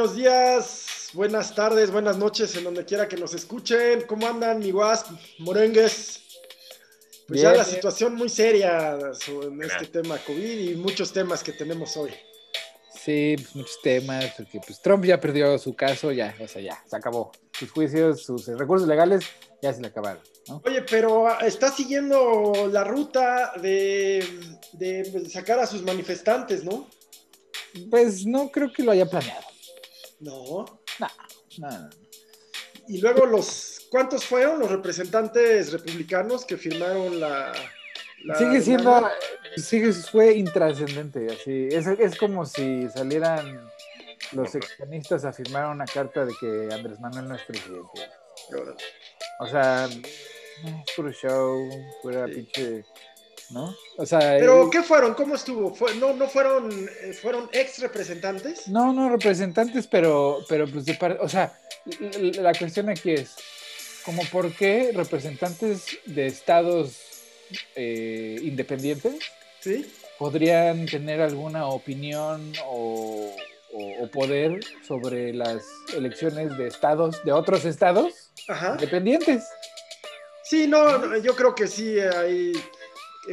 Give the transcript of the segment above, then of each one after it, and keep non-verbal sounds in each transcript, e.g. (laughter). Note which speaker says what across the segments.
Speaker 1: buenos días, buenas tardes, buenas noches, en donde quiera que nos escuchen. ¿Cómo andan, mi guas, morengues? Pues ya la situación muy seria en este tema COVID y muchos temas que tenemos hoy.
Speaker 2: Sí, pues muchos temas, porque pues Trump ya perdió su caso, ya, o sea, ya, se acabó. Sus juicios, sus recursos legales ya se le acabaron.
Speaker 1: Oye, pero ah, está siguiendo la ruta de, de sacar a sus manifestantes, ¿no?
Speaker 2: Pues no creo que lo haya planeado.
Speaker 1: No.
Speaker 2: No, no,
Speaker 1: Y luego los, ¿cuántos fueron los representantes republicanos que firmaron la...
Speaker 2: sigue siendo, sigue, fue intrascendente, así, es, es como si salieran los extremistas a firmar una carta de que Andrés Manuel no es presidente. O sea, es puro show, pura pinche ¿no?
Speaker 1: O sea, pero ¿qué fueron? ¿Cómo estuvo? no, no fueron, eh, fueron ex representantes.
Speaker 2: No, no representantes, pero, pero pues de o sea, la cuestión aquí es como por qué representantes de estados eh, independientes
Speaker 1: ¿Sí?
Speaker 2: podrían tener alguna opinión o, poder sobre las elecciones de estados, de otros estados independientes.
Speaker 1: Sí, no, yo creo que sí hay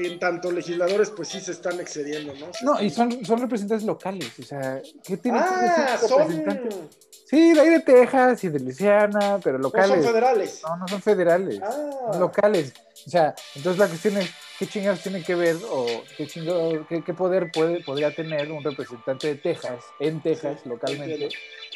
Speaker 1: en tanto legisladores, pues sí se están excediendo, ¿no?
Speaker 2: No, y son, son representantes locales, o sea, ¿qué
Speaker 1: tienen ah, que son...
Speaker 2: Sí, de ahí de Texas y de Luisiana, pero locales.
Speaker 1: No son federales.
Speaker 2: No, no son federales, ah. son locales. O sea, entonces la cuestión es, ¿qué chingados tiene que ver o qué, chingado, qué, poder puede, podría tener un representante de Texas, en Texas, localmente?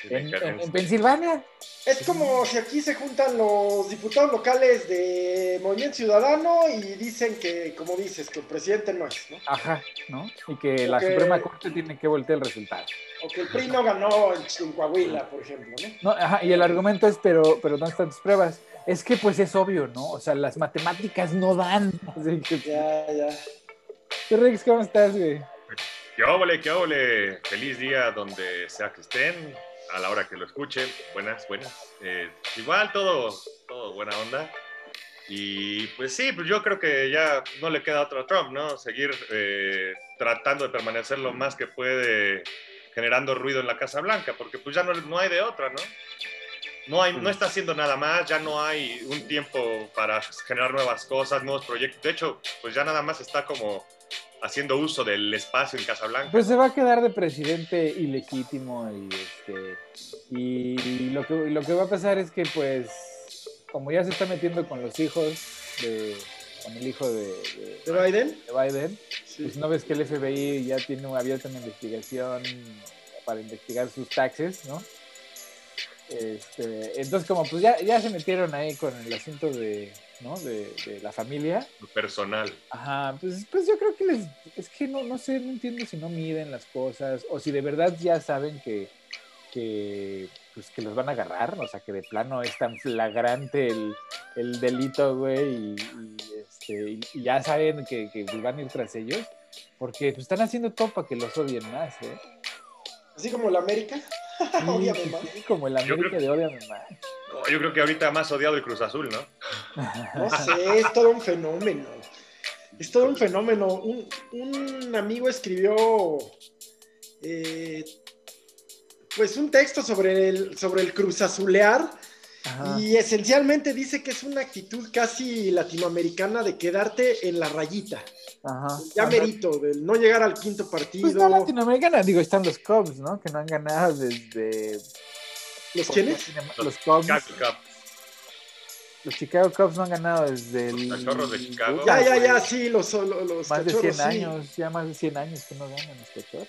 Speaker 2: En, Pensilvania.
Speaker 1: Es como si aquí se juntan los diputados locales de Movimiento Ciudadano y dicen que, como dices, que el presidente no es, ¿no?
Speaker 2: Ajá, ¿no? Y que la Suprema Corte tiene que voltear el resultado.
Speaker 1: O que el PRI no ganó en, Coahuila, por ejemplo, ¿no?
Speaker 2: No, ajá, y el argumento es, pero, pero ¿dónde están tus pruebas? Es que pues es obvio, ¿no? O sea, las matemáticas no dan. (laughs)
Speaker 1: Ya, ya.
Speaker 2: ¿Qué Rex, cómo estás, güey?
Speaker 3: Qué óvole, qué óvole. Feliz día donde sea que estén a la hora que lo escuchen. Buenas, buenas. Eh, igual todo, todo buena onda. Y pues sí, pues yo creo que ya no le queda otro a Trump, ¿no? Seguir eh, tratando de permanecer lo más que puede generando ruido en la Casa Blanca, porque pues ya no, no hay de otra, ¿no? No, hay, no está haciendo nada más, ya no hay un tiempo para generar nuevas cosas, nuevos proyectos. De hecho, pues ya nada más está como haciendo uso del espacio en Casablanca.
Speaker 2: Pues se va a quedar de presidente ilegítimo y, este, y lo, que, lo que va a pasar es que pues como ya se está metiendo con los hijos de con el hijo de,
Speaker 1: de, Biden,
Speaker 2: de Biden pues no ves que el FBI ya tiene abierta una investigación para investigar sus taxes, ¿no? Este, entonces como pues ya, ya se metieron ahí con el asunto de, ¿no? De, la familia.
Speaker 3: personal.
Speaker 2: Ajá, pues, pues yo creo que les, es que no, no sé, no entiendo si no miden las cosas o si de verdad ya saben que, que, pues, que los van a agarrar, o sea, que de plano es tan flagrante el, el delito, güey, y, este, y, ya saben que, que, van a ir tras ellos, porque pues, están haciendo todo para que los odien más, ¿eh?
Speaker 1: Así como la América. (laughs)
Speaker 2: Sí, como el América de Odiame más
Speaker 3: yo creo que ahorita más odiado el Cruz Azul, ¿no?
Speaker 1: No sé, es todo un fenómeno. Es todo un fenómeno. Un, amigo escribió eh, pues un texto sobre el, sobre el Cruz Azulear y esencialmente dice que es una actitud casi latinoamericana de quedarte en la rayita. Ajá. Ya merito, de no llegar al quinto partido. Pues
Speaker 2: no latinoamericana, digo, están los Cubs, ¿no? Que no han ganado desde
Speaker 1: ¿Los quiénes?
Speaker 2: Los, Cubs. Los Chicago Cubs no han ganado desde el.
Speaker 3: Cachorros de Chicago.
Speaker 1: Ya, ya, ya, sí, los, los,
Speaker 2: Más de 100 años, ya más de 100 años que no ganan los cachorros.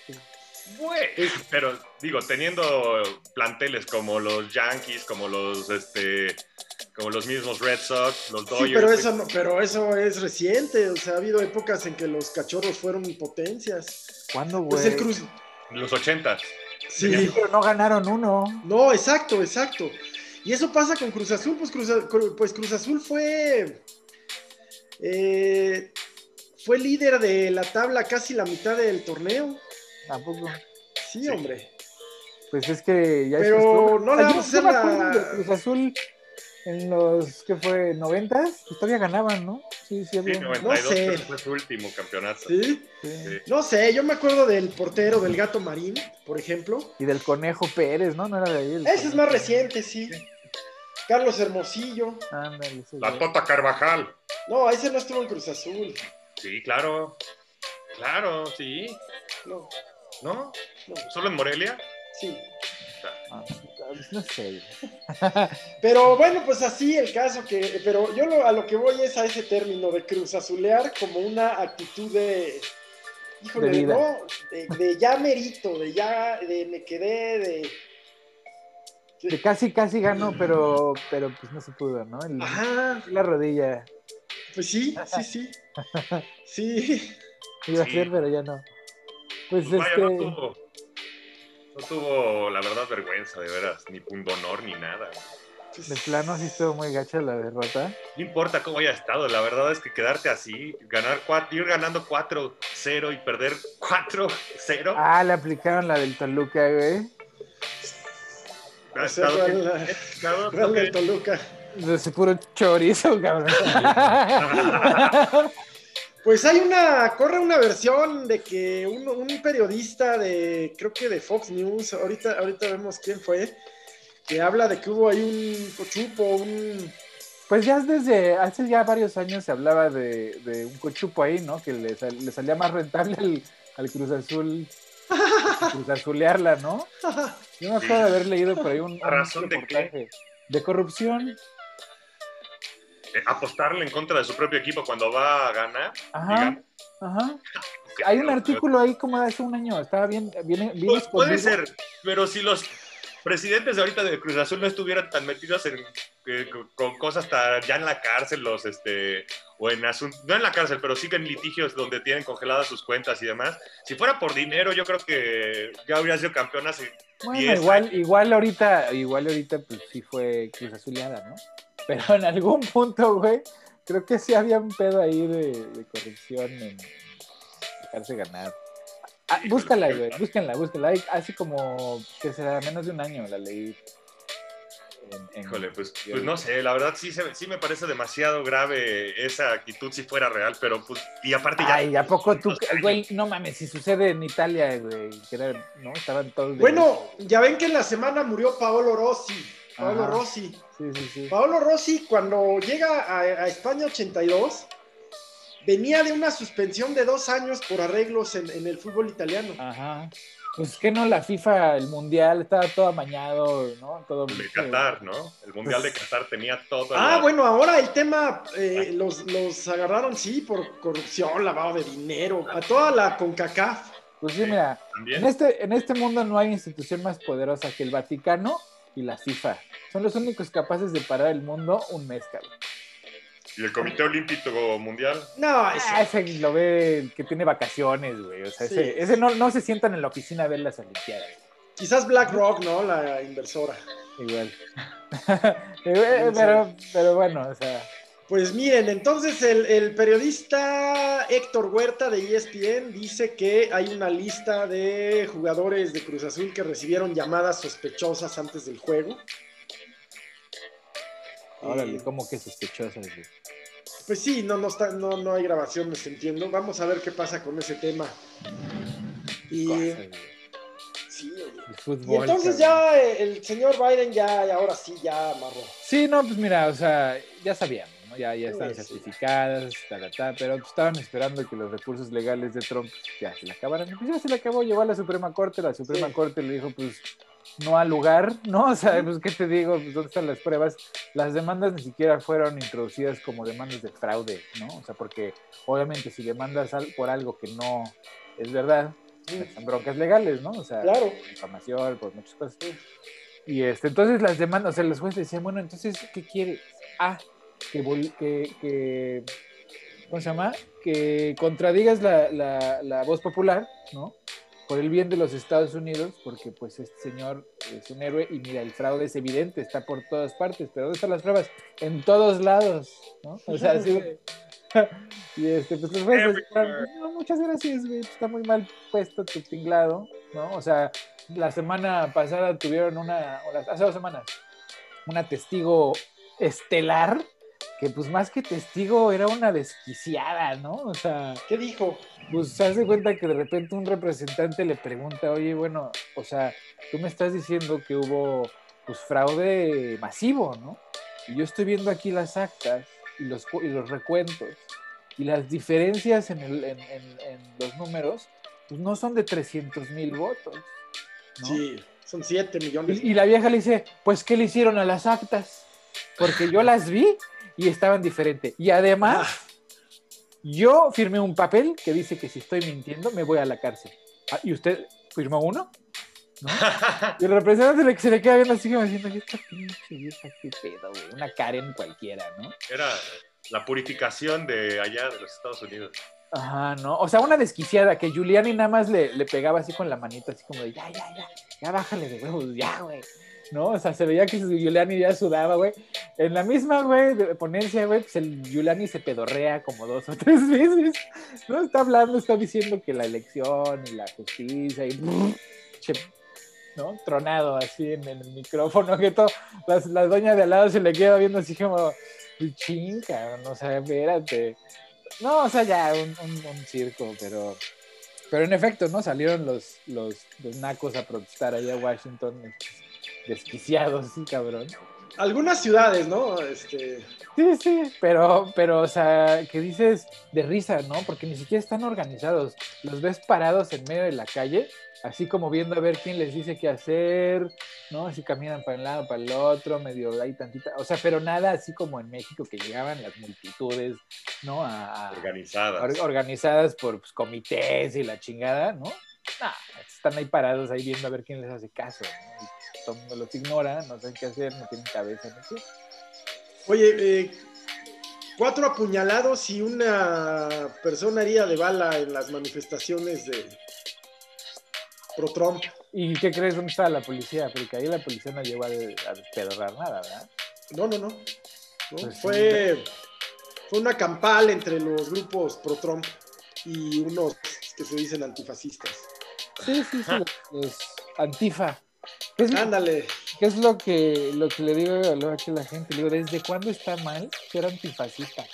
Speaker 3: Pero digo, teniendo planteles como los Yankees, como los este como los mismos Red Sox, los Dodgers. Sí,
Speaker 1: pero eso, no, pero eso es reciente, o sea, ha habido épocas en que los cachorros fueron potencias.
Speaker 2: ¿Cuándo,
Speaker 1: pues
Speaker 2: güey?
Speaker 1: Pues el Cruz.
Speaker 3: Los ochentas.
Speaker 2: Sí. pero no ganaron uno.
Speaker 1: No, exacto, exacto. Y eso pasa con Cruz Azul, pues Cruz, pues Cruz Azul fue. Eh, fue líder de la tabla casi la mitad del torneo.
Speaker 2: Tampoco.
Speaker 1: Sí, hombre.
Speaker 2: Pues es que ya
Speaker 1: Pero no le vamos a hacer la...
Speaker 2: Cruz Azul en los, ¿qué fue? ¿90s? Pues todavía ganaban, ¿no?
Speaker 3: Sí, sí, había. Sí, 92 no sé. fue su último campeonato.
Speaker 1: ¿Sí? ¿Sí? No sé, yo me acuerdo del portero del Gato Marín, por ejemplo.
Speaker 2: Y del Conejo Pérez, ¿no? No era de ahí.
Speaker 1: Ese es más reciente, sí. Carlos Hermosillo.
Speaker 3: Ándale, La Tota Carvajal.
Speaker 1: No, ese no estuvo en Cruz Azul.
Speaker 3: Sí, claro. Claro, sí.
Speaker 1: No.
Speaker 3: ¿No? no. ¿Solo en Morelia?
Speaker 1: Sí.
Speaker 2: Ah, no sé. (laughs)
Speaker 1: Pero bueno, pues así el caso que. Pero yo a lo que voy es a ese término de cruz azulear como una actitud de. Híjole, de, no, de, ya merito, de ya, de me quedé, de.
Speaker 2: De casi, casi ganó, pero, pero pues no se pudo, ¿no?
Speaker 1: Ajá.
Speaker 2: La rodilla.
Speaker 1: Pues sí, sí, sí. (laughs) Sí.
Speaker 2: Iba a ser, pero ya no. Pues, pues este.
Speaker 3: No tuvo, la verdad, vergüenza, de veras, ni honor ni nada.
Speaker 2: De plano sí estuvo muy gacha la derrota.
Speaker 3: No importa cómo haya estado, la verdad es que quedarte así, ganar cuatro, ir ganando 4-0 y perder 4-0.
Speaker 2: Ah, le aplicaron la del Toluca, güey.
Speaker 1: Ha estado la, del Toluca.
Speaker 2: De ese puro chorizo, cabrón. (laughs)
Speaker 1: Pues hay una, corre una versión de que un, periodista de, creo que de Fox News, ahorita, ahorita vemos quién fue, que habla de que hubo ahí un cochupo, un...
Speaker 2: Pues ya desde hace ya varios años se hablaba de, un cochupo ahí, ¿no? Que le, salía más rentable al, Cruz Azul Cruz Azulearla, ¿no? (laughs) Yo me acuerdo de haber leído por ahí un,
Speaker 3: razón de qué?
Speaker 2: De corrupción.
Speaker 3: Eh, apostarle en contra de su propio equipo cuando va a ganar.
Speaker 2: Ajá. Ajá. Hay un artículo ahí como de hace un año, estaba bien, bien, bien
Speaker 3: Puede ser, pero si los presidentes de ahorita de Cruz Azul no estuvieran tan metidos en, eh, con cosas hasta ya en la cárcel, los este, o en asuntos, no en la cárcel, pero sí que en litigios donde tienen congeladas sus cuentas y demás. Si fuera por dinero, yo creo que ya habría sido campeón hace.
Speaker 2: Bueno, igual, igual ahorita, igual ahorita, pues sí fue Cruz Azuleada, ¿no? Pero en algún punto, güey, creo que sí había un pedo ahí de, corrupción en dejarse ganar. Ah, búscala, güey, búsquenla, búsquenla. Así como que será menos de un año la leí.
Speaker 3: Híjole, pues, pues no sé, la verdad sí, sí me parece demasiado grave esa actitud si fuera real, pero pues, y aparte ya...
Speaker 2: Ay, ¿a poco tú, güey, no mames, si sucede en Italia, güey, que era, ¿no? Estaban todos...
Speaker 1: Bueno, ya ven que en la semana murió Paolo Rossi. Paolo Rossi.
Speaker 2: Sí, sí, sí.
Speaker 1: Paolo Rossi, cuando llega a, España 82, venía de una suspensión de dos años por arreglos en, el fútbol italiano.
Speaker 2: Ajá. Pues que no, la FIFA, el Mundial, estaba todo amañado, ¿no? Todo
Speaker 3: el de Qatar, ¿no? El Mundial de Qatar tenía todo.
Speaker 1: Ah, bueno, ahora el tema, eh, los, los agarraron, sí, por corrupción, lavado de dinero, a toda la CONCACAF.
Speaker 2: Pues sí, mira, en este, en este mundo no hay institución más poderosa que el Vaticano y la FIFA. Son los únicos capaces de parar el mundo un mes, cabrón.
Speaker 3: ¿Y el Comité Olímpico Mundial?
Speaker 1: No,
Speaker 2: ah, ese, lo ve que tiene vacaciones, güey. O sea, ese, no, no, se sientan en la oficina a ver las Olimpiadas.
Speaker 1: Quizás BlackRock, ¿no? La inversora.
Speaker 2: Igual. (laughs) pero, pero bueno, o sea.
Speaker 1: Pues miren, entonces el, periodista Héctor Huerta de ESPN dice que hay una lista de jugadores de Cruz Azul que recibieron llamadas sospechosas antes del juego.
Speaker 2: Órale, ¿cómo que sospechosas?
Speaker 1: Pues sí, no, no, está, no, no hay grabaciones, entiendo. Vamos a ver qué pasa con ese tema. Y, sí, y entonces ya el señor Biden ya, ahora sí, ya amarró.
Speaker 2: Sí, no, pues mira, o sea, ya sabíamos ya, ya están certificadas, pero estaban esperando que los recursos legales de Trump ya se le acabaran. Pues ya se le acabó, llegó a la Suprema Corte, la Suprema Corte le dijo, pues no al lugar, ¿no? (laughs) O sea, pues, ¿qué te digo? Pues, ¿Dónde están las pruebas? Las demandas ni siquiera fueron introducidas como demandas de fraude, ¿no? O sea, porque obviamente si demandas por algo que no es verdad, pues, son broncas legales, ¿no? O sea,
Speaker 1: claro.
Speaker 2: información, por muchas cosas. Y este, entonces las demandas, o sea, los jueces decían, bueno, entonces, ¿qué quiere? Ah, que, que, ¿cómo se llama? Que contradigas la, la, voz popular, ¿no? Por el bien de los Estados Unidos, porque pues este señor es un héroe y mira, el fraude es evidente, está por todas partes, pero ¿dónde están las pruebas? En todos lados, ¿no? O sea, sí, (laughs) y este, pues los jueces, no, muchas gracias, güey, está muy mal puesto tu tinglado, ¿no? O sea, la semana pasada tuvieron una, hace dos semanas, una testigo estelar que pues más que testigo era una desquiciada, ¿no? O sea,
Speaker 1: ¿Qué dijo?
Speaker 2: pues se hace cuenta que de repente un representante le pregunta, oye, bueno, o sea, tú me estás diciendo que hubo pues fraude masivo, ¿no? Y yo estoy viendo aquí las actas y los, y los recuentos y las diferencias en, el- en- en- en los números, pues no son de 300 mil votos. ¿no?
Speaker 1: Sí, son 7 millones.
Speaker 2: Y, y la vieja le dice, pues, ¿qué le hicieron a las actas? Porque yo las vi y estaban diferentes. Y además,
Speaker 1: Ah,
Speaker 2: yo firmé un papel que dice que si estoy mintiendo, me voy a la cárcel. Ah, ¿Y usted firmó uno? ¿No? (laughs) Y el representante se le queda viendo así como diciendo, "¿Y esta pinche vieja qué pedo, güey? Una Karen cualquiera, ¿no?
Speaker 3: Era la purificación de allá de los Estados Unidos.
Speaker 2: Ajá, ¿no? O sea, una desquiciada que Giuliani nada más le, le pegaba así con la manita, así como de, ya, ya, ya, ya bájale de huevos, ya, güey. ¿No? O sea, se veía que Giuliani ya sudaba, güey. En la misma, güey, ponencia, güey, pues el Giuliani se pedorrea como dos o tres (laughs) veces. ¿No? Está hablando, está diciendo que la elección y la justicia y... ¿no? Tronado así en, el micrófono, que todo, la, la doña de al lado se le queda viendo así como, chinga, no sé, espérate. No, o sea, ya un circo, pero, pero en efecto, ¿no? Salieron los, los, los nacos a protestar allá a Washington, desquiciados, sí, cabrón.
Speaker 1: algunas ciudades, ¿no? Este,
Speaker 2: Sí, sí, pero, pero, o sea, que dices de risa, ¿no? Porque ni siquiera están organizados. Los ves parados en medio de la calle, así como viendo a ver quién les dice qué hacer, ¿no? Así caminan para un lado, para el otro, medio ahí tantita. O sea, pero nada así como en México que llegaban las multitudes, ¿no? A, a-
Speaker 3: Organizadas.
Speaker 2: or- organizadas por pues, comités y la chingada, ¿no? Nah, están ahí parados ahí viendo a ver quién les hace caso, ¿no? Todo el mundo los ignora, no saben qué hacer, no tienen cabeza, no sé.
Speaker 1: oye, eh, cuatro apuñalados y una persona herida de bala en las manifestaciones de pro Trump.
Speaker 2: ¿Y qué crees dónde estaba la policía? Porque ahí la policía no llegó a, de- a despedorrar nada, ¿verdad?
Speaker 1: No, no, no. No,
Speaker 2: Pues sí.
Speaker 1: fue, fue una campal entre los grupos pro Trump y unos que se dicen antifascistas.
Speaker 2: Sí, sí, sí, los, los antifa. ¿Qué es, lo-
Speaker 1: Ándale.
Speaker 2: qué es lo, que, lo que le digo a la gente? Le digo, ¿desde cuándo está mal ser antifascista?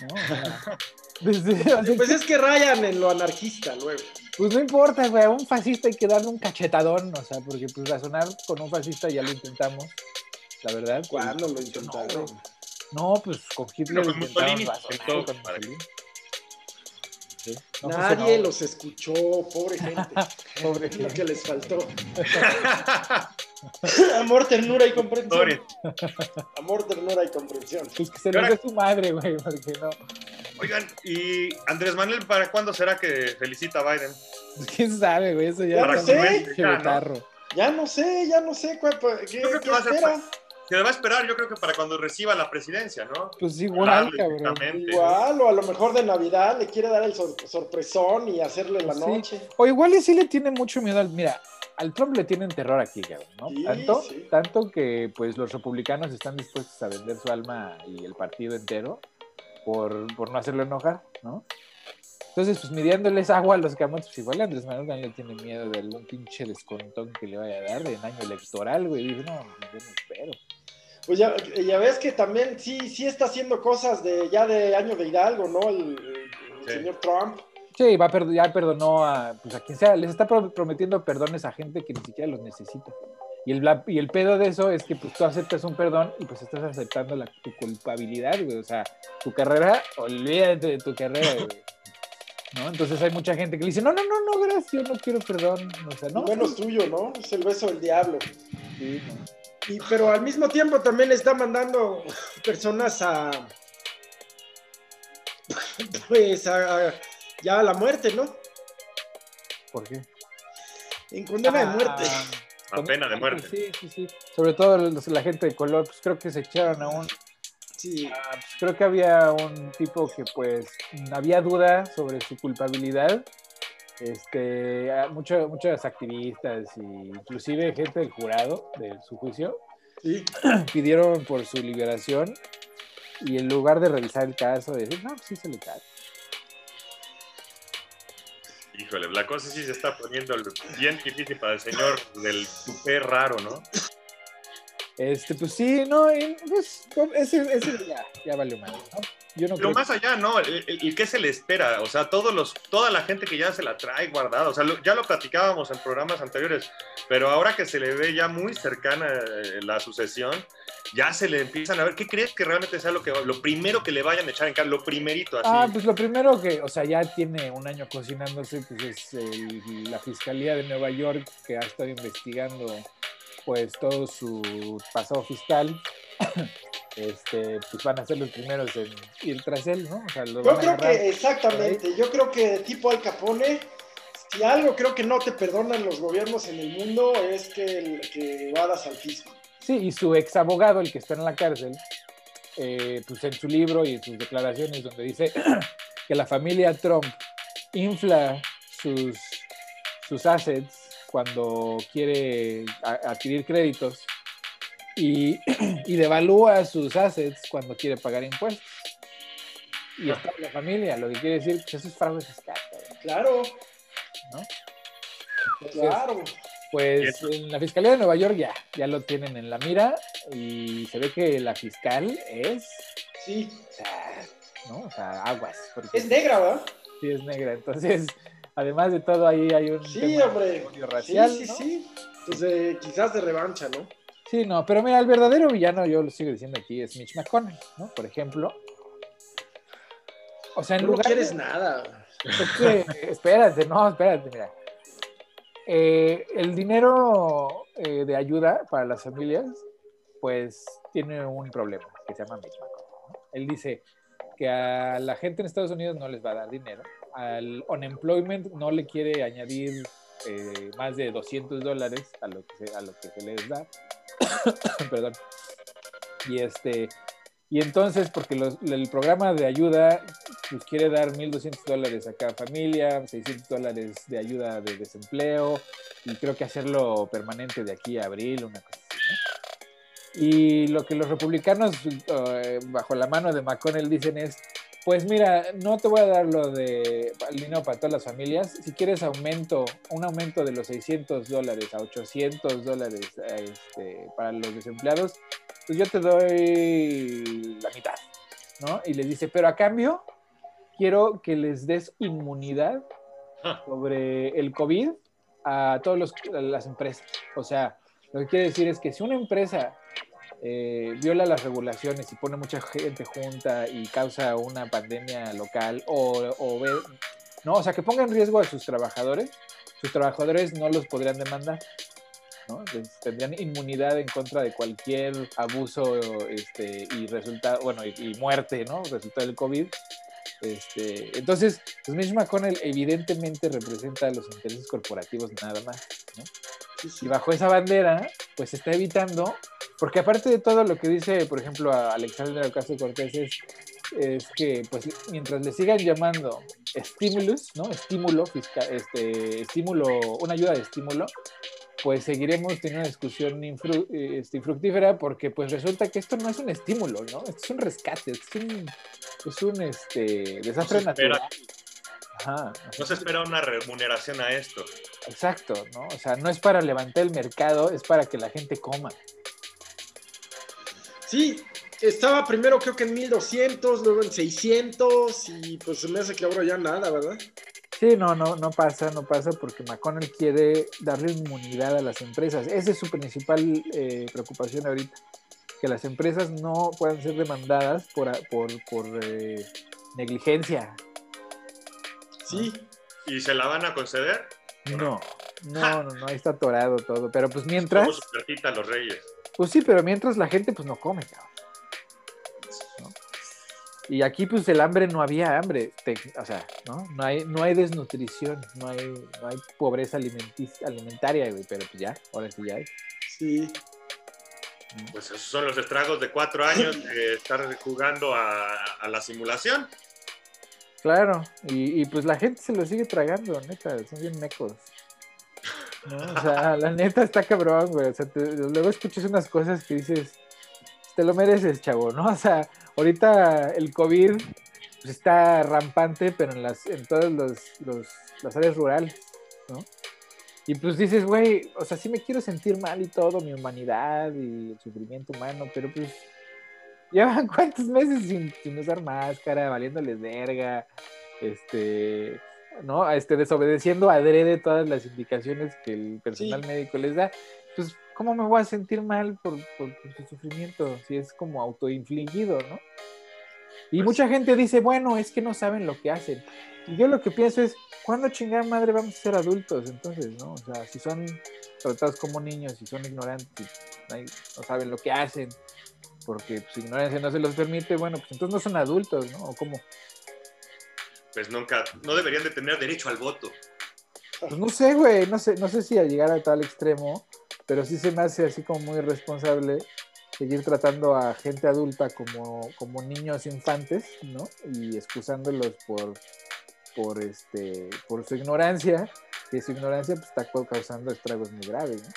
Speaker 2: ¿No? O sea, (laughs) desde, o sea,
Speaker 1: Pues es que rayan en lo anarquista luego.
Speaker 2: Pues no importa, güey, a un fascista hay que darle un cachetadón, o sea, porque pues razonar con un fascista ya lo intentamos, la verdad. pues,
Speaker 1: ¿Cuándo lo
Speaker 2: no,
Speaker 1: intentaron?
Speaker 2: No, pues con Hitler
Speaker 3: con
Speaker 2: intentamos
Speaker 3: Mussolini,
Speaker 2: razonar con Mussolini. Sí, no
Speaker 1: Nadie los escuchó, pobre gente. (laughs)
Speaker 2: Pobre
Speaker 1: Es lo
Speaker 2: gente.
Speaker 1: que les faltó. (laughs) Amor, ternura y comprensión.
Speaker 3: Sorry.
Speaker 1: Amor, ternura y comprensión.
Speaker 2: Pues que se lo dé su madre, güey, porque no.
Speaker 3: Oigan, ¿y Andrés Manuel para cuándo será que felicita a Biden?
Speaker 2: Pues, ¿Quién sabe, güey? Eso ya
Speaker 1: Ya
Speaker 2: está
Speaker 1: no sé.
Speaker 3: Ya, ¿no?
Speaker 1: Ya no sé, ya no sé qué,
Speaker 3: Yo creo que
Speaker 1: qué
Speaker 3: va a ser
Speaker 1: espera.
Speaker 3: Se le va a esperar, yo creo que para cuando reciba la presidencia, ¿no?
Speaker 2: Pues igual,
Speaker 3: Claro,
Speaker 2: cabrón.
Speaker 1: Igual, o a lo mejor de Navidad le quiere dar el sor- sorpresón y hacerle la
Speaker 2: Sí.
Speaker 1: noche.
Speaker 2: O igual y sí le tiene mucho miedo al. Mira, al Trump le tienen terror aquí, cabrón, ¿no?
Speaker 1: Sí,
Speaker 2: tanto,
Speaker 1: sí.
Speaker 2: tanto que pues los republicanos están dispuestos a vender su alma y el partido entero por, por no hacerlo enojar, ¿no? Entonces, pues midiéndoles agua a los camotes, pues igual Andrés Manuel también le tiene miedo de algún pinche descontón que le vaya a dar en año electoral, güey. Dice, no, yo no espero.
Speaker 1: Pues ya, ya ves que también sí, sí está haciendo cosas de ya de año de Hidalgo, ¿no? El, el
Speaker 3: Sí.
Speaker 1: señor Trump.
Speaker 2: Sí, va a ya perdonó a, pues a quien sea, les está pro- prometiendo perdones a gente que ni siquiera los necesita. Y el, bla- y el pedo de eso es que pues tú aceptas un perdón y pues estás aceptando la, tu culpabilidad, güey. O sea, tu carrera, olvídate de tu carrera, güey. ¿No? Entonces hay mucha gente que le dice, no, no, no, no, gracias, yo no quiero perdón. O sea, no.
Speaker 1: bueno, es tuyo, ¿no? Es el beso del diablo.
Speaker 2: sí, no.
Speaker 1: Y, pero al mismo tiempo también le está mandando personas a. Pues a, a- ya a la muerte, ¿no?
Speaker 2: ¿Por qué?
Speaker 1: En condena de muerte.
Speaker 2: Ah,
Speaker 3: A pena de muerte.
Speaker 2: Sí, sí, sí. Sobre todo los- la gente de color, pues creo que se echaron a un
Speaker 1: Sí.
Speaker 2: Ah, pues creo que había un tipo que pues había duda sobre su culpabilidad. Este, mucho- muchos activistas y inclusive gente del jurado de su juicio
Speaker 1: Sí. (clears throat)
Speaker 2: pidieron por su liberación y en lugar de revisar el caso, decir, no, sí se le cae.
Speaker 3: Híjole, la cosa sí se está poniendo bien difícil para el señor del tupé raro, ¿no?
Speaker 2: Este, pues sí, no, pues ese, ese ya, ya valió mal, ¿no?
Speaker 3: Pero más allá, ¿no? ¿Y qué se le espera? O sea, todos los, toda la gente que ya se la trae guardada, o sea, ya lo platicábamos en programas anteriores, pero ahora que se le ve ya muy cercana eh, la sucesión, ya se le empiezan a ver, ¿qué crees que realmente sea lo, que, lo primero que le vayan a echar en cara? Lo primerito, así.
Speaker 2: Ah, pues lo primero que, o sea, ya tiene un año cocinándose, pues es la Fiscalía de Nueva York que ha estado investigando pues todo su pasado fiscal (coughs) este, pues van a ser los primeros en ir tras él, ¿no?
Speaker 1: yo creo que, exactamente, yo creo que tipo Al Capone, si algo creo que no te perdonan los gobiernos en el mundo es que, que vadas al fisco.
Speaker 2: Sí, y su ex abogado, el que está en la cárcel, eh, pues en su libro y en sus declaraciones donde dice (clears throat) que la familia Trump infla sus, sus assets cuando quiere adquirir créditos y, (clears throat) y devalúa sus assets cuando quiere pagar impuestos. Y está en la familia, lo que quiere decir que eso es fraude fiscal.
Speaker 1: Claro. ¿No? claro.
Speaker 2: Pues en la Fiscalía de Nueva York ya, ya lo tienen en la mira y se ve que la fiscal es...
Speaker 1: Sí.
Speaker 2: O sea, ¿no? O sea, aguas.
Speaker 1: Es negra, ¿verdad?
Speaker 2: Sí, es negra. Entonces, además de todo, ahí hay un...
Speaker 1: Sí, hombre. Racial, sí, sí, sí. Entonces, quizás de revancha, ¿no?
Speaker 2: Sí, no, pero mira, el verdadero villano, yo lo sigo diciendo aquí, es Mitch McConnell, ¿no? Por ejemplo.
Speaker 1: O sea, en lugar no quieres nada.
Speaker 2: espérate, no, espérate, mira. Eh, el dinero eh, de ayuda para las familias, pues tiene un problema que se llama Mitch McConnell. Él dice que a la gente en Estados Unidos no les va a dar dinero, al unemployment no le quiere añadir eh, más de 200 dólares a lo que a lo que se les da (coughs) Perdón. Y este, y entonces, porque el programa de ayuda pues, quiere dar 1.200 dólares a cada familia, 600 dólares de ayuda de desempleo, y creo que hacerlo permanente de aquí a abril, una cosa así, Y lo que los republicanos, eh, bajo la mano de McConnell, dicen es, pues mira, no te voy a dar lo de dinero para todas las familias. Si quieres aumento, un aumento de los 600 dólares a 800 dólares este, para los desempleados, pues yo te doy la mitad, ¿no? Y les dice, pero a cambio, quiero que les des inmunidad ah. sobre el COVID a todas las empresas. O sea, lo que quiere decir es que si una empresa eh, viola las regulaciones y pone mucha gente junta y causa una pandemia local o, no, o sea, que ponga en riesgo a sus trabajadores, sus trabajadores no los podrían demandar. ¿no? tendrían inmunidad en contra de cualquier abuso este, y resultado, bueno, y, muerte, ¿no? Resultado del COVID. Este, entonces, pues Mitch McConnell evidentemente representa los intereses corporativos nada más, ¿no? Y bajo esa bandera, pues está evitando porque aparte de todo lo que dice, por ejemplo, a Alexander Ocasio Cortés es, que pues mientras le sigan llamando estímulos, ¿no? Estímulo fiscal, este, estímulo, una ayuda de estímulo, pues seguiremos teniendo una discusión este, infructífera porque pues resulta que esto no es un estímulo, ¿no? Esto es un rescate, es un, es un este, desastre natural.
Speaker 3: No se espera una remuneración a esto.
Speaker 2: Exacto, ¿no? O sea, no es para levantar el mercado, es para que la gente coma.
Speaker 1: Sí, estaba primero creo que en 1200, luego en 600 y pues se me hace que ahora ya nada, ¿verdad?
Speaker 2: Sí, no, no, no pasa, no pasa porque McConnell quiere darle inmunidad a las empresas. Esa es su principal eh, preocupación ahorita, que las empresas no puedan ser demandadas por, por, eh, negligencia.
Speaker 1: Sí.
Speaker 3: ¿Y se la van a conceder?
Speaker 2: No, no, no, no, ahí está atorado todo. Pero pues mientras...
Speaker 3: los reyes.
Speaker 2: Pues sí, pero mientras la gente pues no come, cabrón. Y aquí pues el hambre no había hambre, o sea, ¿no? No hay, no hay desnutrición, no hay, no hay pobreza alimentaria, güey, pero pues ya, ahora sí ya hay.
Speaker 1: Sí.
Speaker 3: Pues esos son los estragos de cuatro años de estar jugando a, la simulación.
Speaker 2: Claro, y, y, pues la gente se lo sigue tragando, neta, son bien mecos. O sea, (laughs) la neta está cabrón, güey. O sea, luego escuchas unas cosas que dices, te lo mereces, chavo, ¿no? O sea, ahorita el COVID pues, está rampante, pero en, las, en todas los, las áreas rurales, ¿no? Y pues dices, güey, o sea, sí me quiero sentir mal y todo, mi humanidad y el sufrimiento humano, pero pues llevan (laughs) cuántos meses sin, sin usar máscara, valiéndoles verga, este, ¿no? Este, desobedeciendo adrede todas las indicaciones que el personal
Speaker 1: Sí.
Speaker 2: médico les da. Pues, ¿cómo me voy a sentir mal por, por- por su sufrimiento si es como autoinfligido, ¿no? Y
Speaker 3: Pues-
Speaker 2: mucha gente dice, bueno, es que no saben lo que hacen. Y yo lo que pienso es, ¿cuándo chingada madre vamos a ser adultos? Entonces, ¿no? O sea, si son tratados como niños, si son ignorantes, no no saben lo que hacen, porque su ignorancia no se los permite, bueno, pues entonces no son adultos, ¿no? ¿O cómo?
Speaker 3: Pues nunca, no deberían de tener derecho al voto.
Speaker 2: Pues no sé, güey, no sé, no sé si a llegar a tal extremo, pero sí se me hace así como muy irresponsable seguir tratando a gente adulta como, como niños infantes, ¿no? Y excusándolos por, por, este, por su ignorancia, que su ignorancia pues, está causando estragos muy graves, ¿no?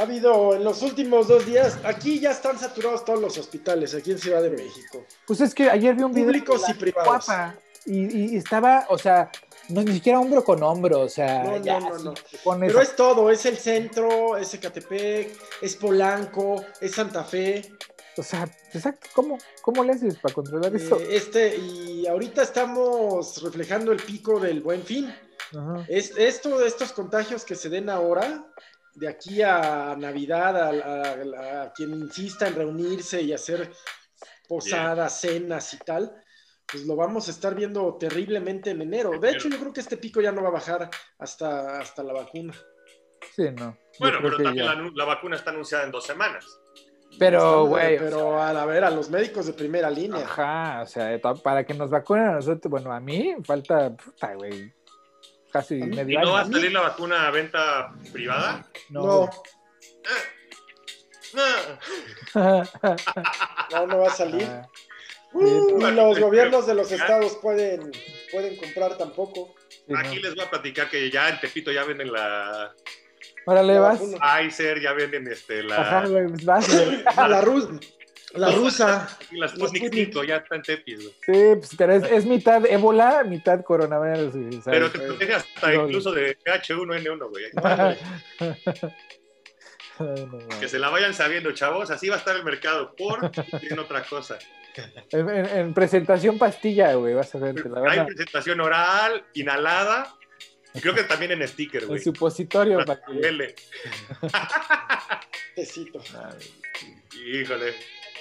Speaker 1: Ha habido en los últimos dos días, aquí ya están saturados todos los hospitales, aquí en Ciudad de México.
Speaker 2: Pues es que ayer vi un video
Speaker 1: Públicos y privados.
Speaker 2: guapa y, y estaba, o sea, no, ni siquiera hombro con hombro, o sea,
Speaker 1: No, no,
Speaker 2: ya
Speaker 1: no, no.
Speaker 2: pones
Speaker 1: Pero es todo, es el centro, es Ecatepec, es Polanco, es Santa Fe.
Speaker 2: o sea, exacto, ¿cómo, cómo le haces para controlar eso?
Speaker 1: eh, este, y ahorita estamos reflejando el pico del buen fin.
Speaker 2: Ajá.
Speaker 1: Es, esto, estos contagios que se den ahora, de aquí a Navidad, a, a- a quien insista en reunirse y hacer posadas, cenas y tal, pues lo vamos a estar viendo terriblemente en enero. De hecho, yo creo que este pico ya no va a bajar hasta, hasta la vacuna.
Speaker 2: Sí, no.
Speaker 3: Bueno, pero también la, la vacuna está anunciada en dos semanas.
Speaker 2: Pero, güey,
Speaker 1: Pero a, la ver, a los médicos de primera línea.
Speaker 2: Ajá, o sea, para que nos vacunen a nosotros, bueno, a mí falta, puta, güey, casi
Speaker 1: mí-
Speaker 3: ¿Y
Speaker 2: medio
Speaker 3: no va a salir la vacuna a venta privada?
Speaker 1: No,
Speaker 3: Ah,
Speaker 1: no, no va a salir.
Speaker 2: Ah,
Speaker 1: Uh,
Speaker 3: sí.
Speaker 1: ni los gobiernos de los estados pueden, pueden comprar tampoco.
Speaker 3: Aquí
Speaker 2: no.
Speaker 3: les voy a platicar que ya en Tepito ya venden la
Speaker 2: Órale,
Speaker 1: La
Speaker 2: vas.
Speaker 3: Pfizer, ya venden este,
Speaker 2: Ajá,
Speaker 3: la,
Speaker 2: güey, pues vas, güey. (laughs)
Speaker 1: La, ru- la rusa.
Speaker 3: la Sputnik
Speaker 1: Sputnik.
Speaker 3: 5, ya está en Tepis. güey.
Speaker 2: Sí, pues, pero es, es mitad ébola, mitad coronavirus. ¿sabes?
Speaker 3: Pero te protege hasta
Speaker 2: No,
Speaker 3: incluso de H1N1, güey. (laughs) Que se la vayan sabiendo, chavos. Así va a estar el mercado. Por tienen otra cosa.
Speaker 2: en, en- en presentación pastilla, güey, vas a ver, te la
Speaker 3: Hay
Speaker 2: a...
Speaker 3: presentación oral, inhalada. Y creo que también en sticker,
Speaker 2: En
Speaker 3: güey.
Speaker 2: supositorio
Speaker 3: Para que. (laughs) Híjole,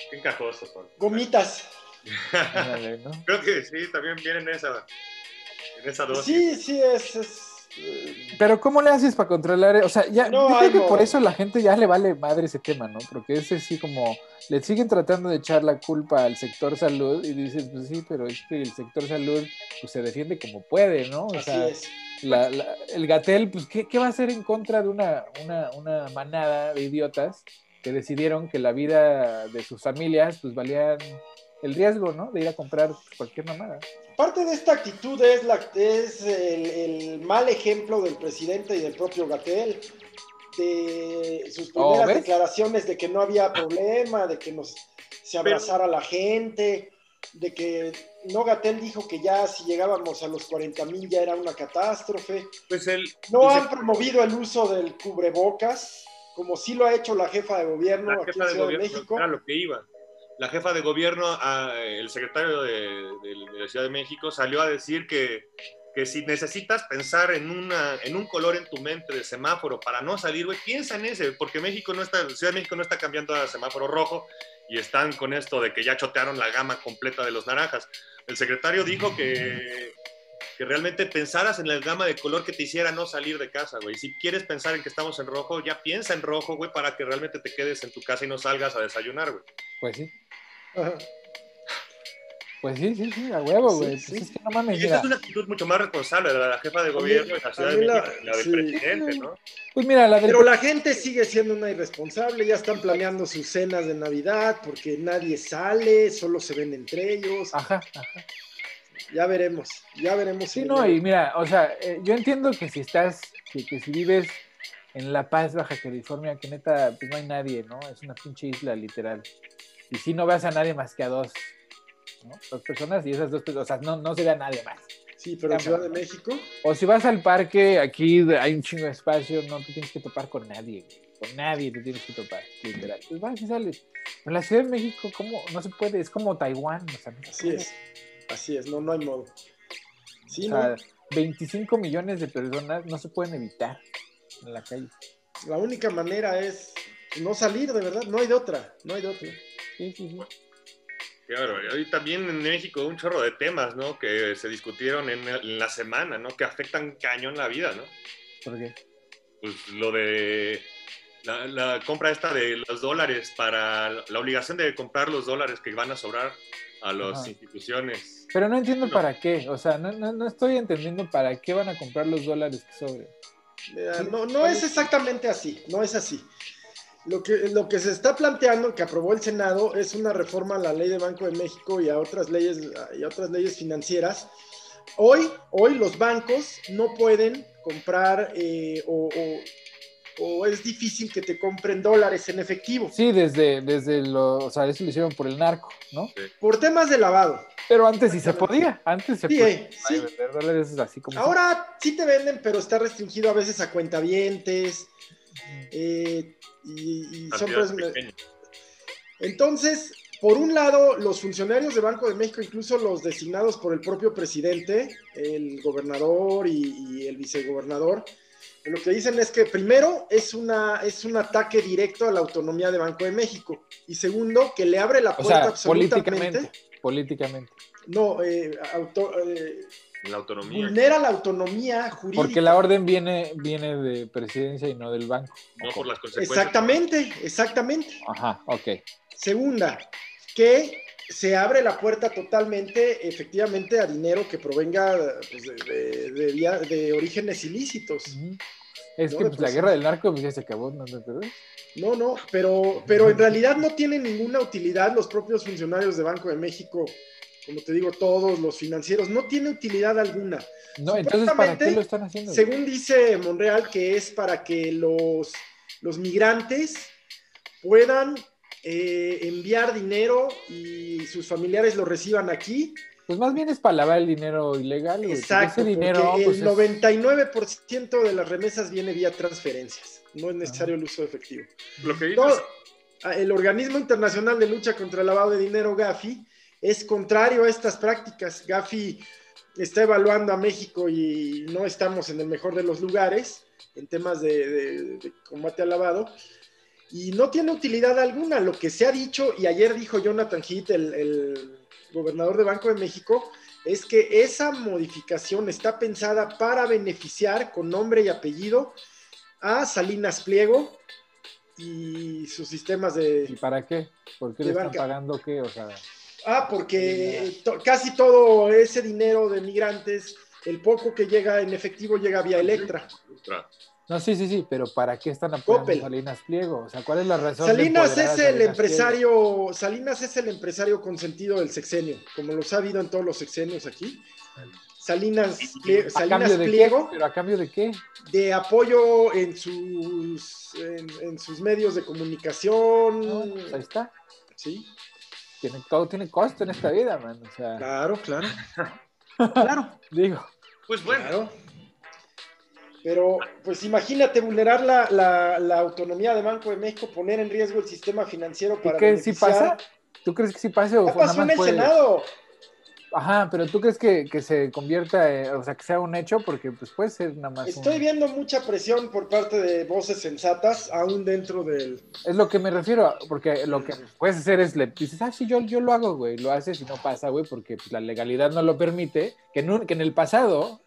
Speaker 3: qué encajosos son.
Speaker 1: Gomitas. (laughs)
Speaker 3: Creo que sí, también vienen en esa, en esa dosis.
Speaker 1: Sí, sí, es. es, eh,
Speaker 2: Pero ¿cómo le haces para controlar? O sea, ya,
Speaker 1: No,
Speaker 2: yo creo que por eso la gente ya le vale madre ese tema, ¿no? Porque es así como, le siguen tratando de echar la culpa al sector salud y dices, pues sí, pero es que el sector salud pues se defiende como puede, ¿no? O
Speaker 1: así
Speaker 2: sea,
Speaker 1: es.
Speaker 2: la- la- el Gatel, pues ¿qué, qué va a hacer en contra de una, una, una manada de idiotas que decidieron que la vida de sus familias pues valían el riesgo, ¿no? De ir a comprar cualquier mamada.
Speaker 1: Parte de esta actitud es, la, es el, el mal ejemplo del presidente y del propio Gatel, de sus
Speaker 2: Oh,
Speaker 1: primeras declaraciones de que no había problema, de que nos, se abrazara la gente, de que no Gatel dijo que ya si llegábamos a los 40 mil ya era una catástrofe.
Speaker 3: Pues el,
Speaker 1: No
Speaker 3: pues
Speaker 1: han promovido el uso del cubrebocas, como sí lo ha hecho la jefa de gobierno
Speaker 3: la
Speaker 1: aquí
Speaker 3: jefa
Speaker 1: en
Speaker 3: de
Speaker 1: Ciudad de
Speaker 3: gobierno,
Speaker 1: México.
Speaker 3: era lo que iba. La jefa de gobierno, ah, el secretario de, de- de la Ciudad de México, salió a decir que, que si necesitas pensar en, una, en un color en tu mente de semáforo para no salir, güey, piensa en ese, porque México no está, Ciudad de México no está cambiando a semáforo rojo y están con esto de que ya chotearon la gama completa de los naranjas. El secretario dijo que, que realmente pensaras en la gama de color que te hiciera no salir de casa, güey. Si quieres pensar en que estamos en rojo, ya piensa en rojo, güey, para que realmente te quedes en tu casa y no salgas a desayunar, güey.
Speaker 2: Pues sí.
Speaker 1: Ajá.
Speaker 2: Pues sí, sí, sí, a huevo,
Speaker 1: Sí,
Speaker 2: güey. Pues
Speaker 1: sí.
Speaker 2: es que no mames,
Speaker 3: Y esta
Speaker 2: mira.
Speaker 3: es una actitud mucho más responsable de la jefa de gobierno de la Ciudad de
Speaker 1: la-
Speaker 3: México, la del
Speaker 1: sí.
Speaker 3: presidente, ¿no?
Speaker 2: Pues mira, la del
Speaker 1: Pero la gente sigue siendo una irresponsable, ya están planeando sus cenas de Navidad porque nadie sale, solo se ven entre ellos.
Speaker 2: Ajá, ajá.
Speaker 1: Ya veremos, ya veremos.
Speaker 2: Sí, no, y mira, o sea, eh, yo entiendo que si estás, que, que si vives en La Paz, Baja California, que neta, pues no hay nadie, ¿no? Es una pinche isla, literal. Y si no veas a nadie más que a dos, ¿no? Dos personas y esas dos personas, o sea, no, no se ve a nadie más.
Speaker 1: Sí, pero en Ciudad de México.
Speaker 2: O si vas al parque, aquí hay un chingo de espacio, no te tienes que topar con nadie, con nadie te tienes que topar, literal. Pues vas y sales. En la Ciudad de México, ¿cómo? No se puede, es como Taiwán. O sea,
Speaker 1: así es, así es, no, no hay modo.
Speaker 2: Sí, o sea, 25 millones de personas no se pueden evitar en la calle.
Speaker 1: La única manera es no salir, de verdad, no hay de otra, no hay de otra. Sí, sí, sí.
Speaker 3: Claro, hoy también en México un chorro de temas, ¿no? Que se discutieron en, la semana, ¿no? Que afectan cañón la vida, ¿no?
Speaker 2: ¿Por qué?
Speaker 3: Pues lo de la, compra esta de los dólares para la obligación de comprar los dólares que van a sobrar a las instituciones.
Speaker 2: Pero no entiendo para qué, o sea, no, no, estoy entendiendo para qué van a comprar los dólares que sobren.
Speaker 1: No, no es exactamente así, no es así. Lo que, lo que se está planteando, que aprobó el Senado, es una reforma a la ley de Banco de México y a otras leyes, y otras leyes financieras. Hoy, hoy los bancos no pueden comprar eh, o, o, es difícil que te compren dólares en efectivo.
Speaker 2: Sí, desde, desde lo, o sea, eso lo hicieron por el narco, ¿no?
Speaker 1: Por temas de lavado.
Speaker 2: Pero antes sí se podía, antes se podía
Speaker 1: sí. vender dólares así como... Ahora sí te venden, pero está restringido a veces a cuentavientes. Eh, y, son Entonces, por un lado, los funcionarios de Banco de México, incluso los designados por el propio presidente, el gobernador y, el vicegobernador, lo que dicen es que primero es, una, es un ataque directo a la autonomía de Banco de México y segundo, que le abre la puerta absolutamente.
Speaker 2: Políticamente. políticamente.
Speaker 1: No, eh, eh
Speaker 3: la autonomía.
Speaker 1: Vulnera la autonomía jurídica.
Speaker 2: Porque la orden viene, viene de presidencia y no del banco.
Speaker 3: No por las consecuencias.
Speaker 1: Exactamente, exactamente.
Speaker 2: Ajá, ok.
Speaker 1: Segunda, que se abre la puerta totalmente, efectivamente, a dinero que provenga pues, de, de, orígenes ilícitos.
Speaker 2: Es que pues, la guerra del narco pues, ya se acabó, ¿no?
Speaker 1: No, no, pero, pero en realidad no tiene ninguna utilidad los propios funcionarios de Banco de México como te digo, todos los financieros, no tiene utilidad alguna.
Speaker 2: No, entonces, ¿para qué lo están haciendo?
Speaker 1: Según dice Monreal, que es para que los, los migrantes puedan eh, enviar dinero y sus familiares lo reciban aquí.
Speaker 2: Pues más bien es para lavar el dinero ilegal.
Speaker 1: Exacto, ese dinero, porque el 99% pues, de las remesas viene vía transferencias. No es necesario el uso efectivo.
Speaker 3: Lo que
Speaker 1: ah, El Organismo Internacional de Lucha contra el Lavado de Dinero, GAFI, es contrario a estas prácticas. Gafi está evaluando a México y no estamos en el mejor de los lugares en temas de, combate al lavado y no tiene utilidad alguna. Lo que se ha dicho, y ayer dijo Jonathan Heath, el, gobernador de Banco de México, es que esa modificación está pensada para beneficiar con nombre y apellido a Salinas Pliego y sus sistemas de...
Speaker 2: ¿Y para qué? ¿Por qué le están pagando qué? O sea...
Speaker 1: Ah, porque casi todo ese dinero de migrantes, el poco que llega en efectivo llega vía Electra.
Speaker 2: No, sí, sí, sí, pero ¿para qué están apoyando a Salinas Pliego? O sea, ¿cuál es la razón?
Speaker 1: Salinas es el empresario, Salinas es el empresario consentido del sexenio, como los ha habido en todos los sexenios aquí. Salinas, Salinas Pliego.
Speaker 2: ¿Pero a cambio de qué?
Speaker 1: De apoyo en sus, en, sus medios de comunicación.
Speaker 2: Pues ahí está.
Speaker 1: Sí
Speaker 2: todo tiene costo en esta vida, man. O sea...
Speaker 1: Claro, claro. (laughs) claro.
Speaker 2: Digo.
Speaker 3: Pues bueno.
Speaker 1: Pero, pues imagínate vulnerar la, la, autonomía de Banco de México, poner en riesgo el sistema financiero para.
Speaker 2: ¿Y qué si pasa? ¿Tú crees que sí pasa? O
Speaker 1: ya pasó en el Senado.
Speaker 2: Ajá, pero ¿tú crees que, se convierta, o sea, que sea un hecho? Porque pues puede ser nada más.
Speaker 1: Estoy viendo mucha presión por parte de voces sensatas, aún dentro del.
Speaker 2: Es lo que me refiero, porque lo que puedes hacer es, le dices, ah, sí, yo, yo lo hago, güey, lo haces y no pasa, güey, porque pues, la legalidad no lo permite, que en, que en el pasado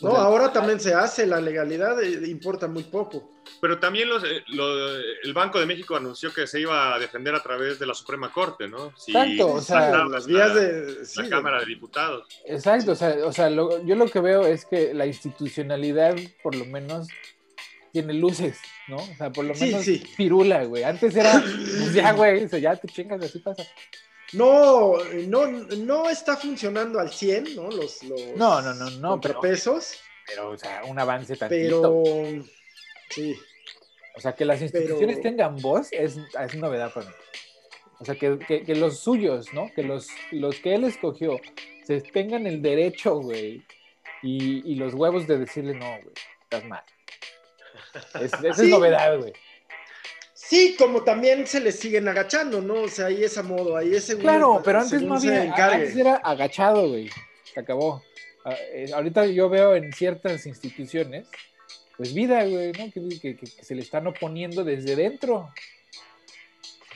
Speaker 1: no, ahora también se hace, la legalidad eh, importa muy poco.
Speaker 3: Pero también eh, el Banco de México anunció que se iba a defender a través de la Suprema Corte, ¿no?
Speaker 2: Exacto, o sea,
Speaker 1: las vías de
Speaker 3: la Cámara de Diputados.
Speaker 2: Exacto, o sea, o sea yo lo que veo es que la institucionalidad, por lo menos, tiene luces, ¿no? O sea, por lo menos pirula, güey. Antes era, pues ya, güey, ya te chingas, así pasa
Speaker 1: no, no, no está funcionando al 100, ¿no? Los, los
Speaker 2: no, no, no, no,
Speaker 1: pero, pesos.
Speaker 2: Pero, o sea, un avance tan
Speaker 1: Pero, sí.
Speaker 2: O sea, que las instituciones tengan voz es, es novedad para mí. O sea, que, que, los suyos, ¿no? Que los, los que él escogió se tengan el derecho, güey, y, y los huevos de decirle, no, güey, estás mal. Es- esa
Speaker 1: Sí.
Speaker 2: es novedad, güey.
Speaker 1: Sí, como también se les siguen agachando, ¿no? O sea, ahí es a modo, ahí es según
Speaker 2: Claro, pero antes había,
Speaker 1: encargue.
Speaker 2: antes era agachado, güey. Se acabó. Ah, eh, ahorita yo veo en ciertas instituciones, pues vida, güey, ¿no? Que, que- que- que se le están oponiendo desde dentro.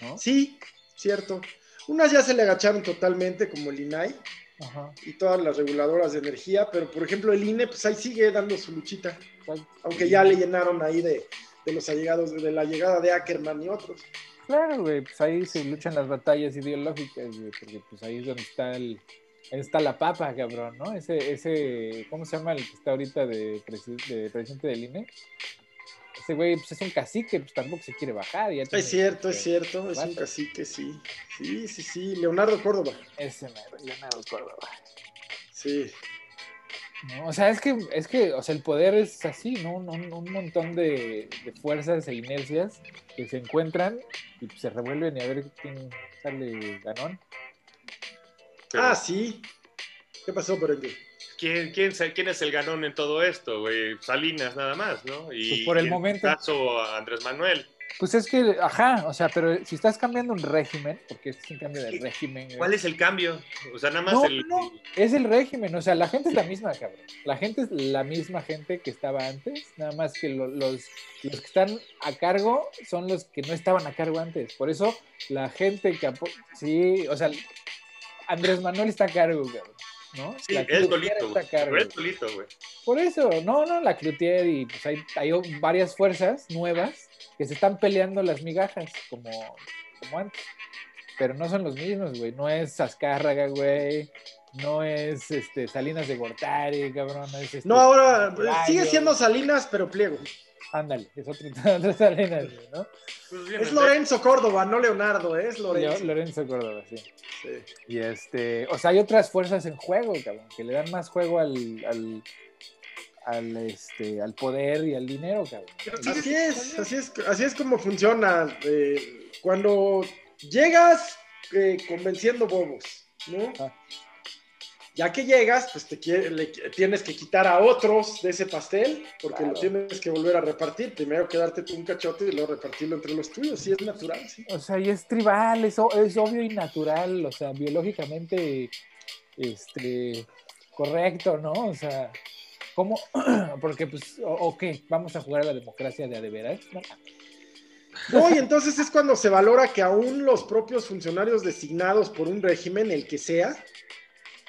Speaker 2: ¿No?
Speaker 1: Sí, cierto. Unas ya se le agacharon totalmente, como el INAI
Speaker 2: Ajá.
Speaker 1: y todas las reguladoras de energía, pero por ejemplo el INE, pues ahí sigue dando su luchita, aunque ya le llenaron ahí de, de los allegados, de la llegada de Ackerman y otros.
Speaker 2: Claro, güey, pues ahí se luchan las batallas ideológicas, güey, porque pues ahí es donde está el, ahí está la papa, cabrón, ¿no? Ese, ese, ¿cómo se llama el que está ahorita de, presi- de presidente del INE? Ese güey, pues es un cacique, pues tampoco se quiere bajar. ya
Speaker 1: Es cierto, es cierto, es un
Speaker 2: rato.
Speaker 1: cacique, sí. Sí, sí, sí, Leonardo Córdoba.
Speaker 2: Ese Leonardo Córdoba.
Speaker 1: Sí.
Speaker 2: ¿No? O sea, es que, es que, o sea, el poder es así, ¿no? Un, un- un montón de, de fuerzas e inercias que se encuentran y se revuelven y a ver quién sale ganón.
Speaker 3: Pero,
Speaker 1: Ah, sí. ¿Qué pasó por aquí?
Speaker 3: ¿quién, quién, quién es el ganón en todo esto, güey? Salinas nada más, ¿no? Y
Speaker 2: Pues por el
Speaker 3: en
Speaker 2: momento.
Speaker 3: caso, a Andrés Manuel.
Speaker 2: Pues es que, ajá, o sea, pero si estás cambiando un régimen, porque este es un cambio de régimen.
Speaker 3: ¿Cuál es el cambio? O sea, nada más
Speaker 2: No,
Speaker 3: el...
Speaker 2: no, es el régimen, o sea, la gente es la misma, cabrón. La gente es la misma gente que estaba antes, nada más que lo- los, los que están a cargo son los que no estaban a cargo antes. Por eso la gente que sí, o sea, Andrés Manuel está a cargo, cabrón. ¿No?
Speaker 3: Sí,
Speaker 2: La Cloutier
Speaker 3: solito. Pero él solito, güey.
Speaker 2: Por eso, no, no, la Cloutier y pues hay, hay varias fuerzas nuevas que se están peleando las migajas, como, como antes. Pero no son los mismos, güey. No es Azcárraga, güey. No es este, Salinas de Gortari, cabrón. No, es, este,
Speaker 1: No, ahora
Speaker 2: Pelayo.
Speaker 1: sigue siendo Salinas, pero pliego.
Speaker 2: Ándale, es otro, (laughs) güey, ¿no?
Speaker 3: Pues bien,
Speaker 1: Es Lorenzo Córdoba, no Leonardo, ¿eh? es Lorenzo.
Speaker 2: Lorenzo Córdoba, sí.
Speaker 1: Sí.
Speaker 2: Y este, o sea, hay otras fuerzas en juego, cabrón, que le dan más juego al, al, al, este, al poder y al dinero, cabrón.
Speaker 1: Así es, así es, así es como funciona. eh, cuando llegas eh, convenciendo bobos, ¿no?
Speaker 2: Ah.
Speaker 1: Ya que llegas, pues te quiere- le- tienes que quitar a otros de ese pastel, porque
Speaker 2: Claro.
Speaker 1: lo tienes que volver a repartir. Primero quedarte tú un cachote y luego repartirlo entre los tuyos. Sí, es natural, sí.
Speaker 2: O sea, y es tribal, es, es obvio y natural, o sea, biológicamente este, correcto, ¿no? O sea, ¿cómo? (clears throat) Porque, pues, o, o qué? ¿Vamos a jugar a la democracia de veras? No,
Speaker 1: No, y entonces es cuando se valora que aún los propios funcionarios designados por un régimen, el que sea,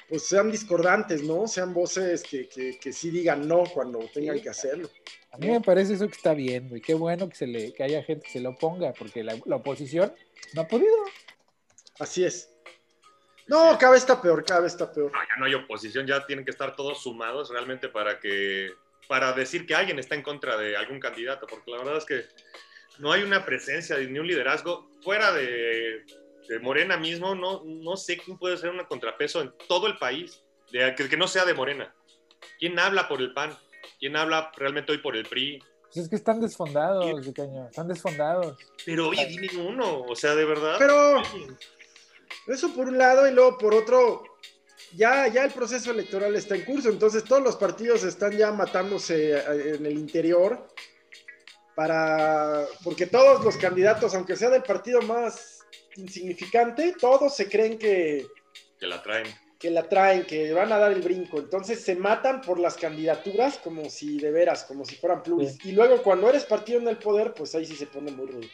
Speaker 1: pues sean discordantes, ¿no? Sean voces que, que, que sí digan no cuando tengan
Speaker 2: Sí.
Speaker 1: que hacerlo.
Speaker 2: a mí me parece eso que está bien, güey. Qué bueno que, se le, que haya gente que se lo oponga, porque la, la oposición no ha podido.
Speaker 1: Así es. No, cada vez está peor, cada vez está peor.
Speaker 3: No, ya no hay oposición, ya tienen que estar todos sumados realmente para que para decir que alguien está en contra de algún candidato, porque la verdad es que no hay una presencia ni un liderazgo fuera de, de Morena mismo, no, no sé quién puede ser un contrapeso en todo el país, de, que, que no sea de Morena. ¿Quién habla por el PAN? ¿Quién habla realmente hoy por el PRI?
Speaker 2: Pues es que están desfondados, de caño, están desfondados.
Speaker 3: Pero oye, dime uno, o sea, de verdad.
Speaker 1: Pero eso por un lado y luego por otro, ya, ya el proceso electoral está en curso, entonces todos los partidos están ya matándose eh, en el interior para, porque todos los candidatos, aunque sea del partido más insignificante, todos se creen que,
Speaker 3: que la traen.
Speaker 1: que la traen, que van a dar el brinco. Entonces se matan por las candidaturas como si de veras, como si fueran pluris. Y luego cuando eres partido en el poder, pues ahí sí se pone muy rudo,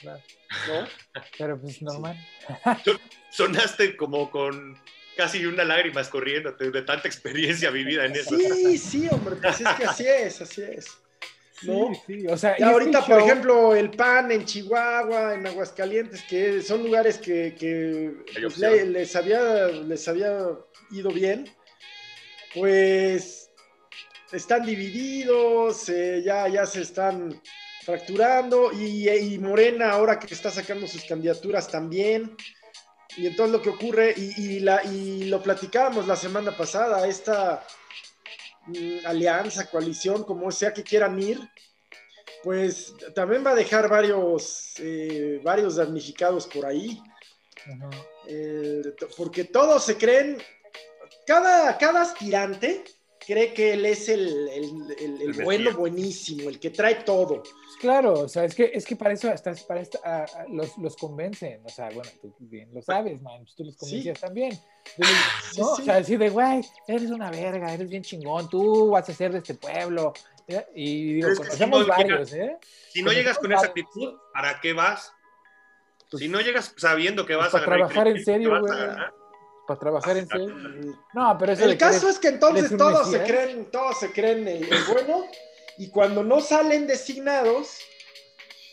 Speaker 2: claro.
Speaker 1: ¿no? (laughs)
Speaker 2: Pero pues normal.
Speaker 3: Sonaste como con casi una lágrima escorriendo de tanta experiencia vivida en eso.
Speaker 1: Sí, sí, hombre, pues es que así es, así es. ¿No?
Speaker 2: Sí, sí, o sea,
Speaker 1: Y ahorita, por ejemplo, el PAN en Chihuahua, en Aguascalientes, que son lugares que, pues, le- les, había, les había ido bien, pues están divididos, eh, ya, ya se están fracturando, y, y Morena ahora que está sacando sus candidaturas también. Y entonces lo que ocurre, y, y la, y lo platicábamos la semana pasada, esta alianza, coalición, como sea que quieran ir, pues también va a dejar varios, eh, varios damnificados por ahí, eh, porque todos se creen, cada, cada aspirante cree que él es el, el- el- el
Speaker 3: El
Speaker 1: bueno, buenísimo, el que trae todo.
Speaker 2: Claro, o sea, es que, es que para eso estás, para esta- a- a- los, los convencen, o sea, bueno, tú bien lo sabes, man, pues tú los convencías también. Tú les-
Speaker 1: Sí,
Speaker 2: ¿no?
Speaker 1: sí.
Speaker 2: O sea, así de, güey, eres una verga, eres bien chingón, tú vas a ser de este pueblo. ¿eh? Y digo,
Speaker 3: es que
Speaker 2: conocemos
Speaker 3: si no llega-
Speaker 2: varios, ¿eh?
Speaker 3: Si no llegas con esa actitud, ¿para qué vas?
Speaker 2: Pues-
Speaker 3: si no llegas sabiendo que
Speaker 2: pues
Speaker 3: vas
Speaker 2: para
Speaker 3: a ganar.
Speaker 2: trabajar en
Speaker 3: ¿qué
Speaker 2: serio, güey. Para trabajar en serio. No, pero eso
Speaker 1: El caso es que entonces todos se creen, todos se creen el, el bueno, y cuando no salen designados,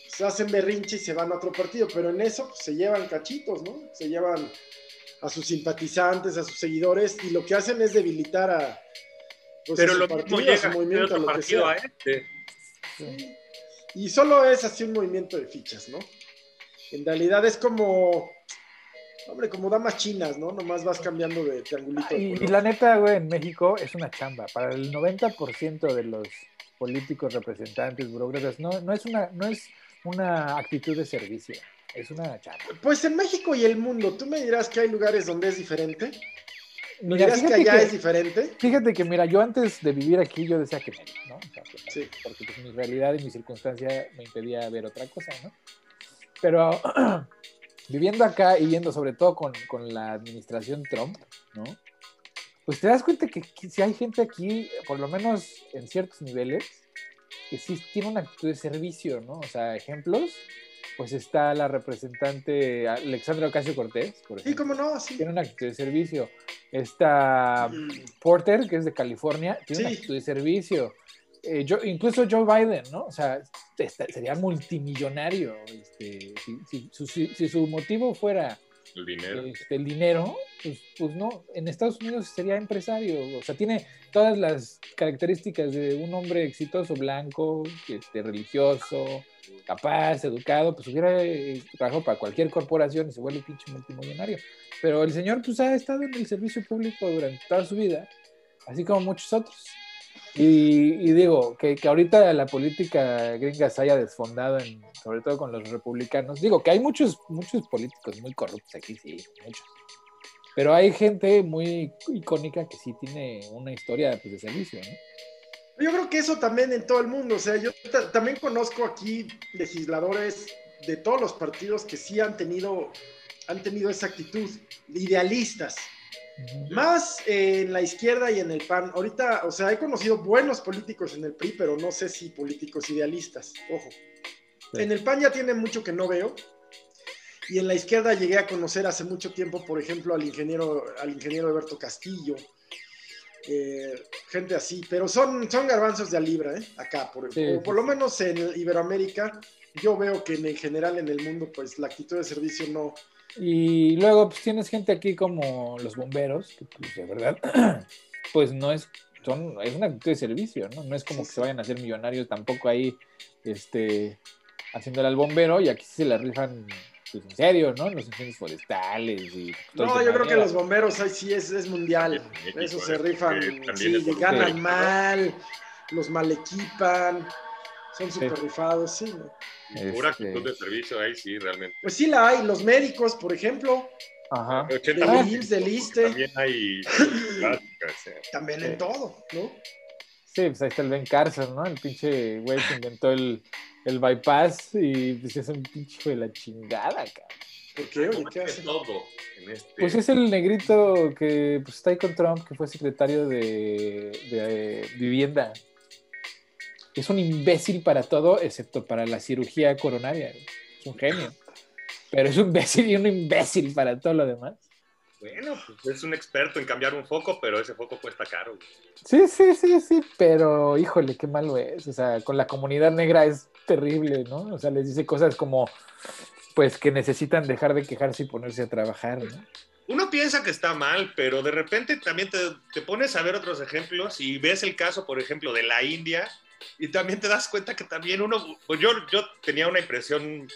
Speaker 1: se hacen berrinche y se van a otro partido, pero en eso pues, se llevan cachitos, ¿no? Se llevan a sus simpatizantes, a sus seguidores, y lo que hacen es debilitar a, pues, a
Speaker 3: Pero
Speaker 1: su
Speaker 3: lo
Speaker 1: partido,
Speaker 3: mismo
Speaker 1: a
Speaker 3: llega
Speaker 1: su movimiento, a lo que
Speaker 3: partido
Speaker 1: sea.
Speaker 3: este.
Speaker 2: Sí.
Speaker 1: Y solo es así un movimiento de fichas, ¿no? En realidad es como, hombre, como damas chinas, ¿no? Nomás vas cambiando de triangulito. de
Speaker 2: Y, y la neta, güey, en México es una chamba. Para el 90% de los políticos, representantes, burócratas, no, no, es una, no es una actitud de servicio, es una chamba.
Speaker 1: Pues en México y el mundo, tú me dirás que hay lugares donde es diferente. ¿Me
Speaker 2: Mira,
Speaker 1: dirás que allá
Speaker 2: que-
Speaker 1: es diferente?
Speaker 2: Fíjate que, mira, yo antes de vivir aquí, yo decía que no, ¿no? O sea, no,
Speaker 1: Sí.
Speaker 2: Porque pues, mi realidad y mi circunstancia me impedía ver otra cosa, ¿no? Pero (clears throat) viviendo acá y viendo sobre todo con, con la administración Trump, ¿no? Pues te das cuenta que, que si hay gente aquí, por lo menos en ciertos niveles, que sí tiene una actitud de servicio, ¿no? O sea, ejemplos, pues está la representante Alexandra Ocasio Cortés, por
Speaker 1: Sí,
Speaker 2: ejemplo.
Speaker 1: cómo no, sí.
Speaker 2: Tiene una actitud de servicio. Está Porter, que es de California, tiene una
Speaker 1: Sí.
Speaker 2: actitud de servicio. Eh, yo, incluso Joe Biden, ¿no? O sea, este, sería multimillonario. Este, si, si- su, si- si su motivo fuera
Speaker 3: El dinero.
Speaker 2: este, el dinero, pues, pues no, en Estados Unidos sería empresario. O sea, tiene todas las características de un hombre exitoso, blanco, este, religioso, capaz, educado, pues hubiera eh, trabajado para cualquier corporación y se vuelve pinche multimillonario. Pero el señor pues ha estado en el servicio público durante toda su vida, así como muchos otros. Y, y digo, que, que ahorita la política gringa se haya desfondado, en, sobre todo con los republicanos. Digo, que hay muchos, muchos políticos muy corruptos aquí, sí, muchos. Pero hay gente muy icónica que sí tiene una historia pues, de servicio, ¿no?
Speaker 1: Yo creo que eso también en todo el mundo. O sea, yo ta- también conozco aquí legisladores de todos los partidos que sí han tenido, han tenido esa actitud, idealistas. Más eh, en la izquierda y en el PAN. Ahorita, o sea, he conocido buenos políticos en el PRI, pero no sé si políticos idealistas. Ojo.
Speaker 2: Sí.
Speaker 1: En el PAN ya tiene mucho que no veo. Y en la izquierda llegué a conocer hace mucho tiempo, por ejemplo, al ingeniero, al ingeniero Alberto Castillo. eh, gente así, pero son, son garbanzos de a libra, ¿eh? Acá, por,
Speaker 2: Sí,
Speaker 1: o
Speaker 2: sí,
Speaker 1: por lo menos en Iberoamérica, yo veo que en, en general en el mundo, pues la actitud de servicio no,
Speaker 2: Y luego pues tienes gente aquí como los bomberos, que pues de verdad, (clears throat) pues no es, son, es una actitud de servicio, ¿no? No es como
Speaker 1: Sí,
Speaker 2: que
Speaker 1: sí.
Speaker 2: se vayan a hacer millonarios tampoco ahí, este, haciéndole al bombero y aquí sí se la rifan, pues en serio, ¿no? Los incendios forestales y... todo
Speaker 1: No, yo creo que los bomberos ahí sí es, es mundial.
Speaker 3: México,
Speaker 1: Eso se rifan, sí,
Speaker 3: es
Speaker 1: ganan
Speaker 3: Sí.
Speaker 1: mal, los mal equipan, son súper rifados, sí. ¿no?
Speaker 3: Pura
Speaker 2: Este,
Speaker 3: actitud de servicio ahí, sí, realmente.
Speaker 1: Pues sí la hay, los médicos, por ejemplo,
Speaker 2: Ajá.
Speaker 1: de
Speaker 3: 80
Speaker 1: IMSS, del ISSSTE,
Speaker 3: También hay
Speaker 1: también
Speaker 2: Sí.
Speaker 1: en todo, ¿no?
Speaker 2: Sí, pues ahí está el Ben Carson, ¿no? El pinche güey que inventó el, el bypass y pues es un pinche de la chingada, cabrón.
Speaker 1: ¿Por qué? Oye, ¿qué hace?
Speaker 3: todo en este.
Speaker 2: Pues es el negrito que pues, está ahí con Trump, que fue secretario de, de, eh, vivienda. Es un imbécil para todo, excepto para la cirugía coronaria. Es un genio. Pero es un imbécil y un imbécil para todo lo demás.
Speaker 3: Bueno, pues es un experto en cambiar un foco, pero ese foco cuesta caro. güey.
Speaker 2: Sí, sí, sí, sí, pero híjole, qué malo es. O sea, con la comunidad negra es terrible, ¿no? O sea, les dice cosas como, pues, que necesitan dejar de quejarse y ponerse a trabajar, ¿no?
Speaker 3: Uno piensa que está mal, pero de repente también te, te pones a ver otros ejemplos y ves el caso, por ejemplo, de la India y también te das cuenta que también uno, pues yo, yo tenía una impresión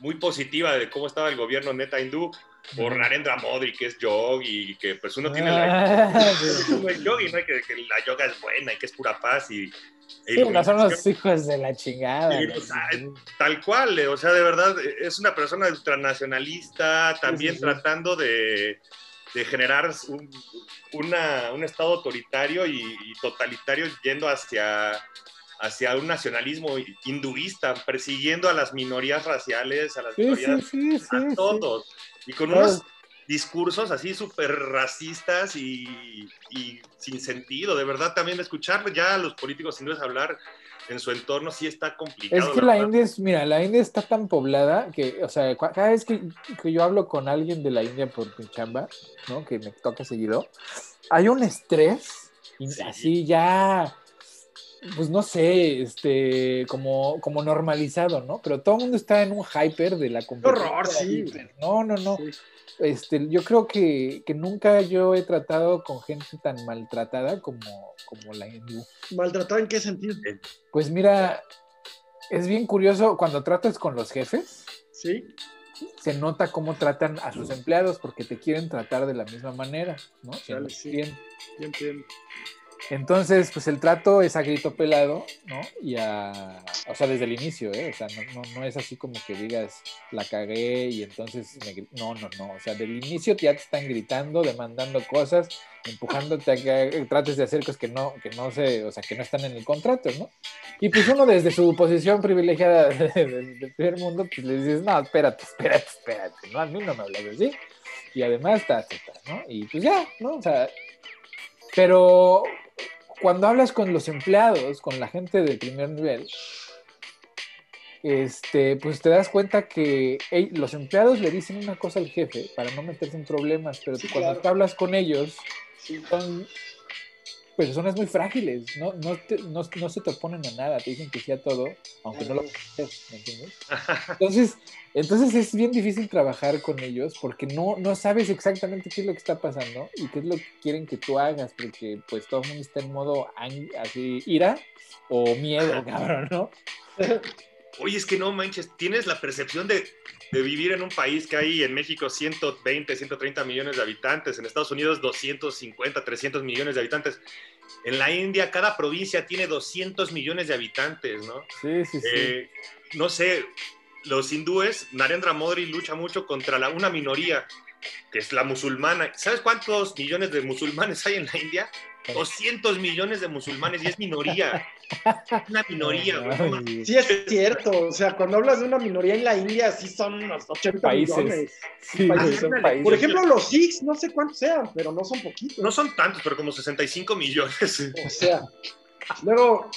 Speaker 3: muy positiva de cómo estaba el gobierno neta hindú por Narendra Modi, que es yogi, y que pues uno tiene la
Speaker 2: Ah, (laughs) sí.
Speaker 3: uno es yogi, ¿no? Que, que la yoga es buena y que es pura paz y,
Speaker 2: Sí, no son los hijos de la chingada.
Speaker 3: Sí,
Speaker 2: ¿no?
Speaker 3: o sea, Tal cual, eh, o sea, de verdad, eh, es una persona ultranacionalista, también
Speaker 2: sí, sí.
Speaker 3: tratando de, de generar un, una- un estado autoritario y, y totalitario yendo hacia, hacia un nacionalismo hinduista, persiguiendo a las minorías raciales, a las
Speaker 2: Sí,
Speaker 3: minorías
Speaker 2: sí, sí,
Speaker 3: a todos. Y con
Speaker 2: Claro.
Speaker 3: unos discursos así súper racistas y, y sin sentido. De verdad, también escuchar ya a los políticos hindúes hablar en su entorno sí está complicado.
Speaker 2: Es que la
Speaker 3: ¿verdad?
Speaker 2: India es, mira, la India está tan poblada que, o sea, cada vez que, que yo hablo con alguien de la India por mi chamba, ¿no? Que me toca seguido, hay un estrés así ya, pues no sé, este, como, como normalizado, ¿no? Pero todo el mundo está en un hyper de la competencia.
Speaker 1: horror, sí.
Speaker 2: No, no, no.
Speaker 1: Sí.
Speaker 2: Este, yo creo que, que nunca yo he tratado con gente tan maltratada como, como la hindú.
Speaker 1: ¿Maltratado en qué sentido?
Speaker 2: Pues mira, es bien curioso cuando tratas con los jefes,
Speaker 1: Sí.
Speaker 2: se nota cómo tratan a sus empleados porque te quieren tratar de la misma manera, ¿no? Siendo
Speaker 1: sí.
Speaker 2: bien.
Speaker 1: entiendo.
Speaker 2: Entonces, pues el trato es a grito pelado, ¿no? Y a, o sea, desde el inicio, ¿eh? O sea, no, no, no es así como que digas, la cagué y entonces, me gri-". no, no, no. O sea, del inicio ya te están gritando, demandando cosas, empujándote a que trates de hacer cosas que no, que no se, o sea, que no están en el contrato, ¿no? Y pues uno desde su posición privilegiada (laughs) de- de- del primer mundo, pues le dices, no, espérate, espérate, espérate, ¿no? A mí no me hablas así. Y además, ta, ta, ¿no? Y pues ya, ¿no? O sea, pero cuando hablas con los empleados, con la gente del primer nivel, este, pues te das cuenta que los empleados le dicen una cosa al jefe para no meterse en problemas, pero
Speaker 1: Sí,
Speaker 2: cuando
Speaker 1: claro.
Speaker 2: hablas con ellos,
Speaker 1: Sí.
Speaker 2: son personas muy frágiles, no, no, te- no, no se te oponen a nada, te dicen que sí a todo, aunque no lo haces, ¿me entiendes? Entonces, entonces es bien difícil trabajar con ellos porque no, no sabes exactamente qué es lo que está pasando y qué es lo que quieren que tú hagas, porque pues todo el mundo está en modo así, ira o miedo, (laughs) cabrón, ¿no?
Speaker 3: Oye, es que no manches, tienes la percepción de, de vivir en un país que hay en México 120, 130 millones de habitantes, en Estados Unidos 250, 300 millones de habitantes. En la India cada provincia tiene 200 millones de habitantes, ¿no?
Speaker 2: Sí, sí, sí.
Speaker 3: Eh, no sé, los hindúes, Narendra Modi lucha mucho contra la, una minoría, que es la musulmana. ¿Sabes cuántos millones de musulmanes hay en la India? 200 millones de musulmanes y es minoría. Una minoría, (laughs) güey.
Speaker 1: Sí, es cierto. O sea, cuando hablas de una minoría en la India, sí son unos 80
Speaker 2: Países.
Speaker 1: millones.
Speaker 2: sí,
Speaker 1: países.
Speaker 2: güey, son países.
Speaker 1: Por ejemplo, los Sikhs, no sé cuántos sean, pero no son poquitos.
Speaker 3: No son tantos, pero como 65 millones.
Speaker 1: O sea, luego,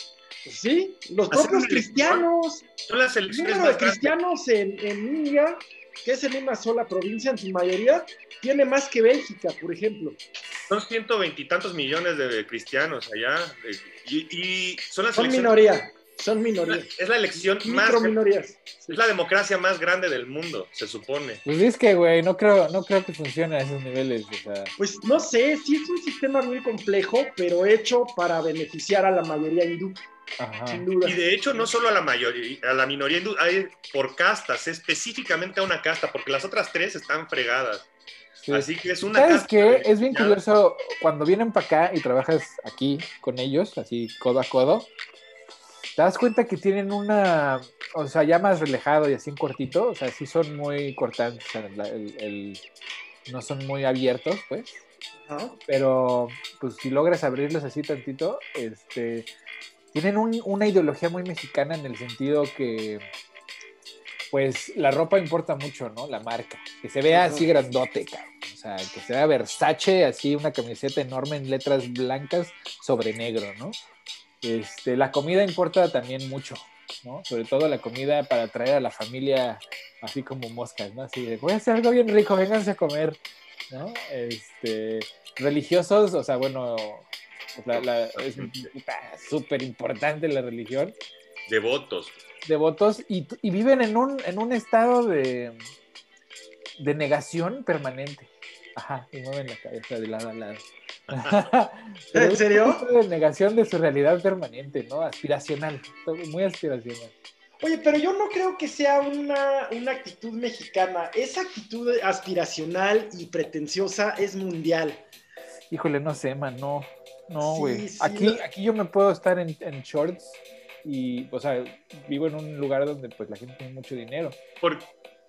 Speaker 1: sí, los
Speaker 3: Hacer
Speaker 1: propios cristianos,
Speaker 3: Son las
Speaker 1: el número de cristianos en, en India, que es en una sola provincia en su mayoría, tiene más que Bélgica, por ejemplo.
Speaker 3: Son ciento veintitantos millones de cristianos allá. eh, Y, y son las
Speaker 1: Son minoría, son minoría.
Speaker 3: Es la elección más.
Speaker 1: Micro
Speaker 3: Es
Speaker 1: minorías.
Speaker 3: la democracia más grande del mundo, se supone.
Speaker 2: Pues es que, güey, no creo, no creo que funcione a esos niveles, o sea...
Speaker 1: Pues no sé, sí es un sistema muy complejo, pero hecho para beneficiar a la mayoría hindú,
Speaker 2: Ajá.
Speaker 1: sin duda.
Speaker 3: Y de hecho, no solo a la mayoría, a la minoría hindú, hay por castas, específicamente a una casta, porque las otras tres están fregadas.
Speaker 2: Sí.
Speaker 3: Así que es una
Speaker 2: ¿Sabes
Speaker 3: casta
Speaker 2: qué? Es bien
Speaker 3: ya-
Speaker 2: curioso cuando vienen para acá y trabajas aquí con ellos, así codo a codo, te das cuenta que tienen una, o sea, ya más relajado y así en cortito, o sea, sí son muy cortantes, o sea, la- el- el- no son muy abiertos, pues,
Speaker 1: Ajá.
Speaker 2: pero pues si logras abrirlos así tantito, este, tienen un- una ideología muy mexicana en el sentido que, pues, la ropa importa mucho, ¿no? La marca, que se vea así grandote, cabrón. O sea, que se vea Versace, así una camiseta enorme en letras blancas sobre negro, ¿no? Este, la comida importa también mucho, ¿no? Sobre todo la comida para atraer a la familia así como moscas, ¿no? Así de, voy a hacer algo bien rico, vénganse a comer, ¿no? Este, religiosos, o sea, bueno, la- la- es súper importante la religión,
Speaker 3: Devotos.
Speaker 2: devotos, y, y viven en un, en un estado de, de negación permanente. Ajá, y mueven la cabeza de lado a lado. (laughs)
Speaker 1: ¿En serio?
Speaker 2: de negación de su realidad permanente, ¿no? Aspiracional, muy aspiracional.
Speaker 1: Oye, pero yo no creo que sea una, una actitud mexicana. Esa actitud aspiracional y pretenciosa es mundial.
Speaker 2: Híjole, no sé, man, no. No, güey.
Speaker 1: sí,
Speaker 2: aquí, aquí yo me puedo estar en, en shorts y, o sea, vivo en un lugar donde pues la gente tiene mucho dinero.
Speaker 3: Por-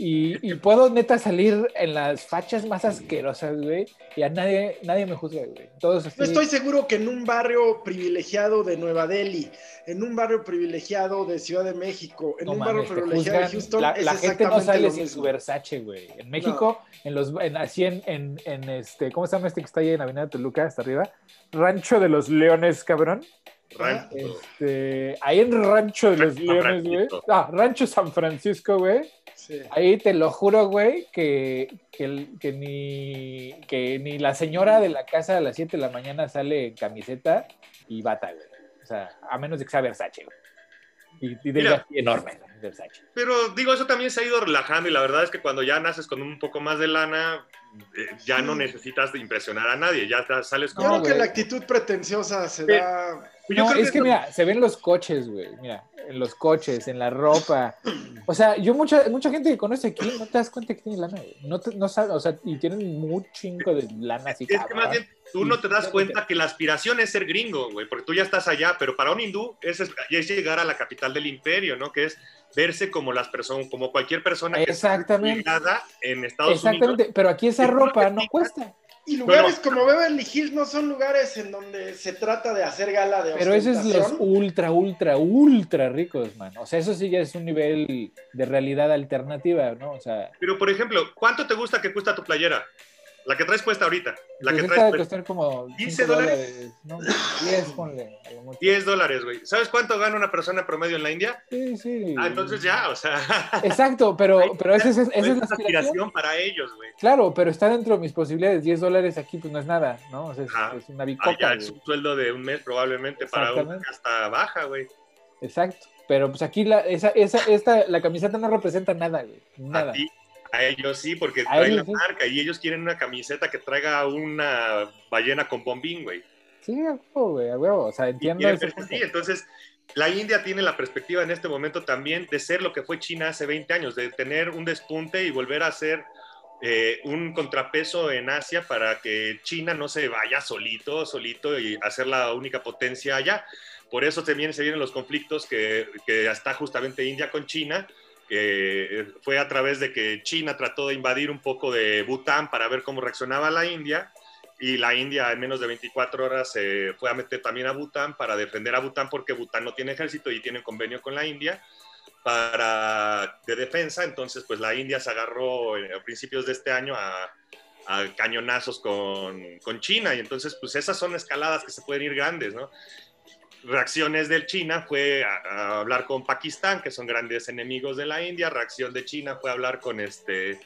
Speaker 2: Y, y, puedo neta salir en las fachas más asquerosas, güey, y a nadie, nadie me juzga, güey. Todos
Speaker 1: así... estoy seguro que en un barrio privilegiado de Nueva Delhi, en un barrio privilegiado de Ciudad de México, en un barrio privilegiado de Houston,
Speaker 2: la, la gente no sale sin su Versace, güey. En México, en los, en, así en, en, en, este, ¿cómo se llama este que está ahí en Avenida Toluca, hasta arriba? Rancho de los Leones, cabrón.
Speaker 3: Rancho.
Speaker 2: Este, ahí en Rancho de los Leones, güey. Ah, Rancho San Francisco, güey. Sí. Ahí te lo juro, güey, que, que, que, ni, que ni la señora de la casa a las 7 de la mañana sale en camiseta y bata, güey. O sea, a menos de que sea Versace, güey. Y, y de Mira, enorme, Versace.
Speaker 3: Pero digo, eso también se ha ido relajando y la verdad es que cuando ya naces con un poco más de lana, eh, ya no necesitas impresionar a nadie, ya sales
Speaker 1: con... Creo que la actitud pretenciosa se da
Speaker 2: no, es que, mira, se ven los coches, güey. Mira, en los coches, en la ropa. O sea, yo mucha, mucha gente que conoce aquí no te das cuenta que tiene lana, güey. No, te, no sabes, o sea, y tienen muy chingo de lana así.
Speaker 3: Es que más bien tú no te das cuenta que la aspiración es ser gringo, güey, porque tú ya estás allá, pero para un hindú es, es llegar a la capital del imperio, ¿no? Que es verse como las personas, como cualquier persona que
Speaker 2: Exactamente.
Speaker 3: está en Estados
Speaker 2: Exactamente.
Speaker 3: Unidos.
Speaker 2: pero aquí esa ropa no cuesta.
Speaker 1: Y lugares como Beverly Hills no son lugares en donde se trata de hacer gala de
Speaker 2: Pero esos es los ultra, ultra, ultra ricos, man. O sea, eso sí ya es un nivel de realidad alternativa, ¿no? O sea...
Speaker 3: Pero, por ejemplo, ¿cuánto te gusta que cuesta tu playera? La que traes puesta ahorita. La
Speaker 2: pues
Speaker 3: que traes
Speaker 2: costar como
Speaker 3: 15 dólares.
Speaker 2: ¿no? 10, ponle.
Speaker 3: 10 dólares, güey. ¿Sabes cuánto gana una persona promedio en la India?
Speaker 2: Sí, sí.
Speaker 3: Ah, entonces ya, o sea.
Speaker 2: Exacto, pero, pero esa es, esa es,
Speaker 3: la aspiración para ellos, güey.
Speaker 2: Claro, pero está dentro de mis posibilidades. 10 dólares aquí, pues no es nada, ¿no? O sea, es, es una bicoca.
Speaker 3: Ah, ya es un sueldo de un mes probablemente para una hasta baja, güey.
Speaker 2: Exacto. Pero pues aquí la, esa, esa, esta, la camiseta no representa nada, güey. Nada.
Speaker 3: A ti, a ellos sí, porque traen la marca y ellos quieren una camiseta que traiga una ballena con bombín, güey.
Speaker 2: Sí, a huevo, güey, a huevo. O sea, entiendo.
Speaker 3: Eso sí, entonces la India tiene la perspectiva en este momento también de ser lo que fue China hace 20 años, de tener un despunte y volver a ser eh, un contrapeso en Asia para que China no se vaya solito, solito y hacer la única potencia allá. Por eso también se vienen los conflictos que, que está justamente India con China, que fue a través de que China trató de invadir un poco de Bután para ver cómo reaccionaba la India y la India en menos de 24 horas se fue a meter también a Bután para defender a Bután porque Bután no tiene ejército y tiene convenio con la India para de defensa, entonces pues la India se agarró a principios de este año a, a cañonazos con, con, China y entonces pues esas son escaladas que se pueden ir grandes, ¿no? Reacciones del China fue a, hablar con Pakistán, que son grandes enemigos de la India. Reacción de China fue hablar con, este,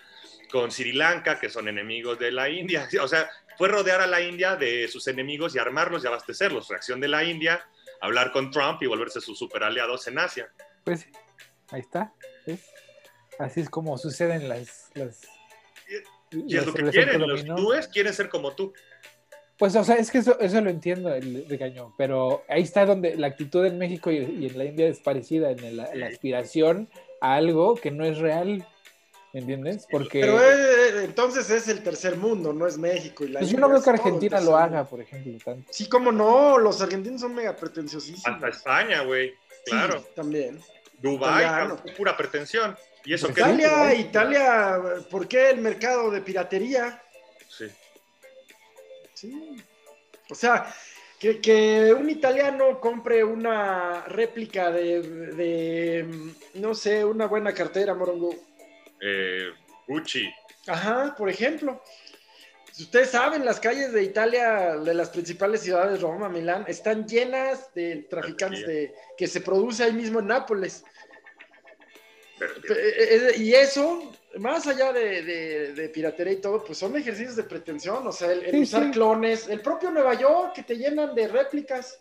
Speaker 3: con Sri Lanka, que son enemigos de la India. (laughs) O sea, fue rodear a la India de sus enemigos y armarlos y abastecerlos. Reacción de la India, hablar con Trump y volverse sus super aliados en Asia.
Speaker 2: Pues ahí está. Así es como suceden las... las
Speaker 3: y, es lo que quieren, los hindúes quieren ser como tú.
Speaker 2: Pues, o sea, es que eso, eso lo entiendo, el regaño, pero ahí está donde la actitud en México y, en la India es parecida, en la, aspiración a algo que no es real, ¿entiendes? Porque...
Speaker 1: Pero eh, entonces es el tercer mundo, no es México. Y la
Speaker 2: pues yo no veo que Argentina lo haga, por ejemplo. Tanto.
Speaker 1: Sí, como no, los argentinos son mega pretenciosísimos.
Speaker 3: Hasta España, güey, claro.
Speaker 1: Sí, también.
Speaker 3: Dubái, pura pretensión. ¿Y eso
Speaker 1: Italia, Italia, ¿por qué el mercado de piratería?
Speaker 3: Sí.
Speaker 1: O sea, que, un italiano compre una réplica de, no sé, una buena cartera, Morongo.
Speaker 3: Eh, Gucci.
Speaker 1: Ajá, por ejemplo. Ustedes saben, las calles de Italia, de las principales ciudades, Roma, Milán, están llenas de traficantes de, que se produce ahí mismo en Nápoles. Eh, eh, y eso más allá de, piratería y todo, pues son ejercicios de pretensión, o sea, el, usar clones, el propio Nueva York que te llenan de réplicas.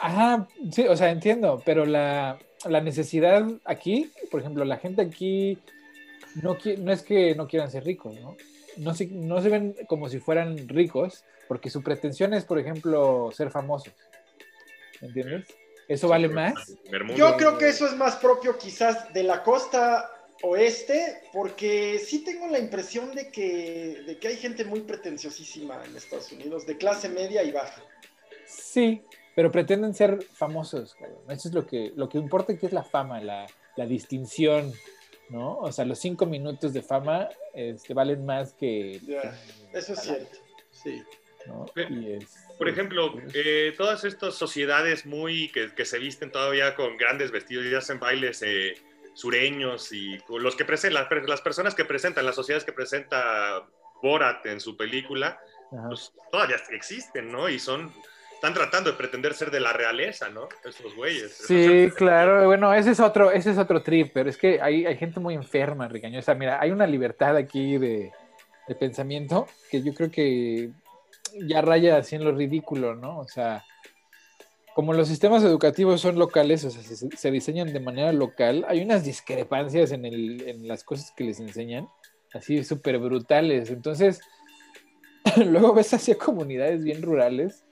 Speaker 2: Ajá, sí, o sea, entiendo, pero la, necesidad aquí, por ejemplo, la gente aquí no, no es que no quieran ser ricos, ¿no? No se, no se ven como si fueran ricos, porque su pretensión es, por ejemplo, ser famosos. ¿Entiendes? ¿Eso vale más?
Speaker 1: Yo creo que eso es más propio quizás de la costa oeste, porque sí tengo la impresión de que, de que hay gente muy pretenciosísima en Estados Unidos, de clase media y baja.
Speaker 2: Sí, pero pretenden ser famosos, Eso es lo que, lo que importa, que es la fama, la, la distinción. ¿no? O sea, los cinco minutos de fama este, valen más que...
Speaker 1: Eso es cierto, sí.
Speaker 2: ¿no?
Speaker 3: Pe-
Speaker 2: Y es-
Speaker 3: Por ejemplo, eh, todas estas sociedades muy que, que se visten todavía con grandes vestidos y hacen bailes eh, sureños y los que presentan, las, las personas que presentan, las sociedades que presenta Borat en su película, pues todavía existen, ¿no? Y son, están tratando de pretender ser de la realeza, ¿no? Estos güeyes.
Speaker 2: Sí, claro. Bueno, ese es otro, ese es otro trip, pero es que hay, hay gente muy enferma, ricañosa. Mira, hay una libertad aquí de, de pensamiento que yo creo que ya raya así en lo ridículo, ¿no? O sea, como los sistemas educativos son locales, o sea, se, se diseñan de manera local, hay unas discrepancias en, el, en las cosas que les enseñan, así súper brutales. Entonces, (laughs) luego ves hacia comunidades bien rurales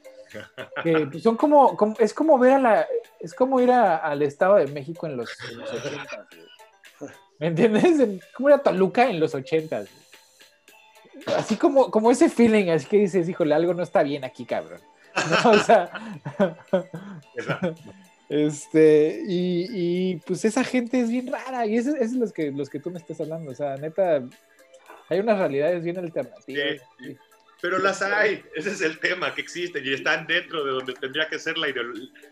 Speaker 2: que (laughs) pues, son como, como- es como ver a la, es como ir a- al Estado de México en los, en los 80. ¿Me entiendes? En- como ir a Toluca en los 80. Así como, como ese feeling, así que dices, híjole, algo no está bien aquí, cabrón. ¿No? (laughs) O sea, este, y, y, pues esa gente es bien rara, y esos esos es los que, los que tú me estás hablando, o sea, neta, hay unas realidades bien alternativas.
Speaker 3: Sí, Pero las hay, ese es el tema, que existen y están dentro de donde tendría que ser la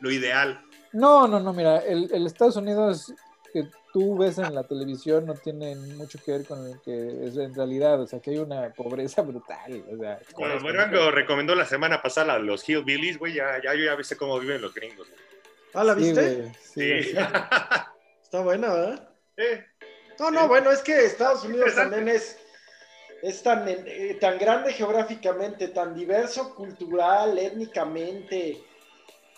Speaker 3: lo ideal.
Speaker 2: No, no, no, mira, el, el Estados Unidos que tú ves en la televisión no tiene mucho que ver con lo que es en realidad, o sea, que hay una pobreza brutal, o sea.
Speaker 3: Bueno, Morango recomendó la semana pasada a los Hillbillies, güey, ya, ya yo ya viste cómo viven los gringos.
Speaker 1: Ah, ¿la
Speaker 2: Sí,
Speaker 1: viste?
Speaker 3: Sí.
Speaker 2: sí. (laughs)
Speaker 1: Está buena, ¿verdad?
Speaker 3: Eh,
Speaker 1: No, no, bueno, es que Estados Unidos también es, es tan, eh, tan grande geográficamente, tan diverso cultural, étnicamente.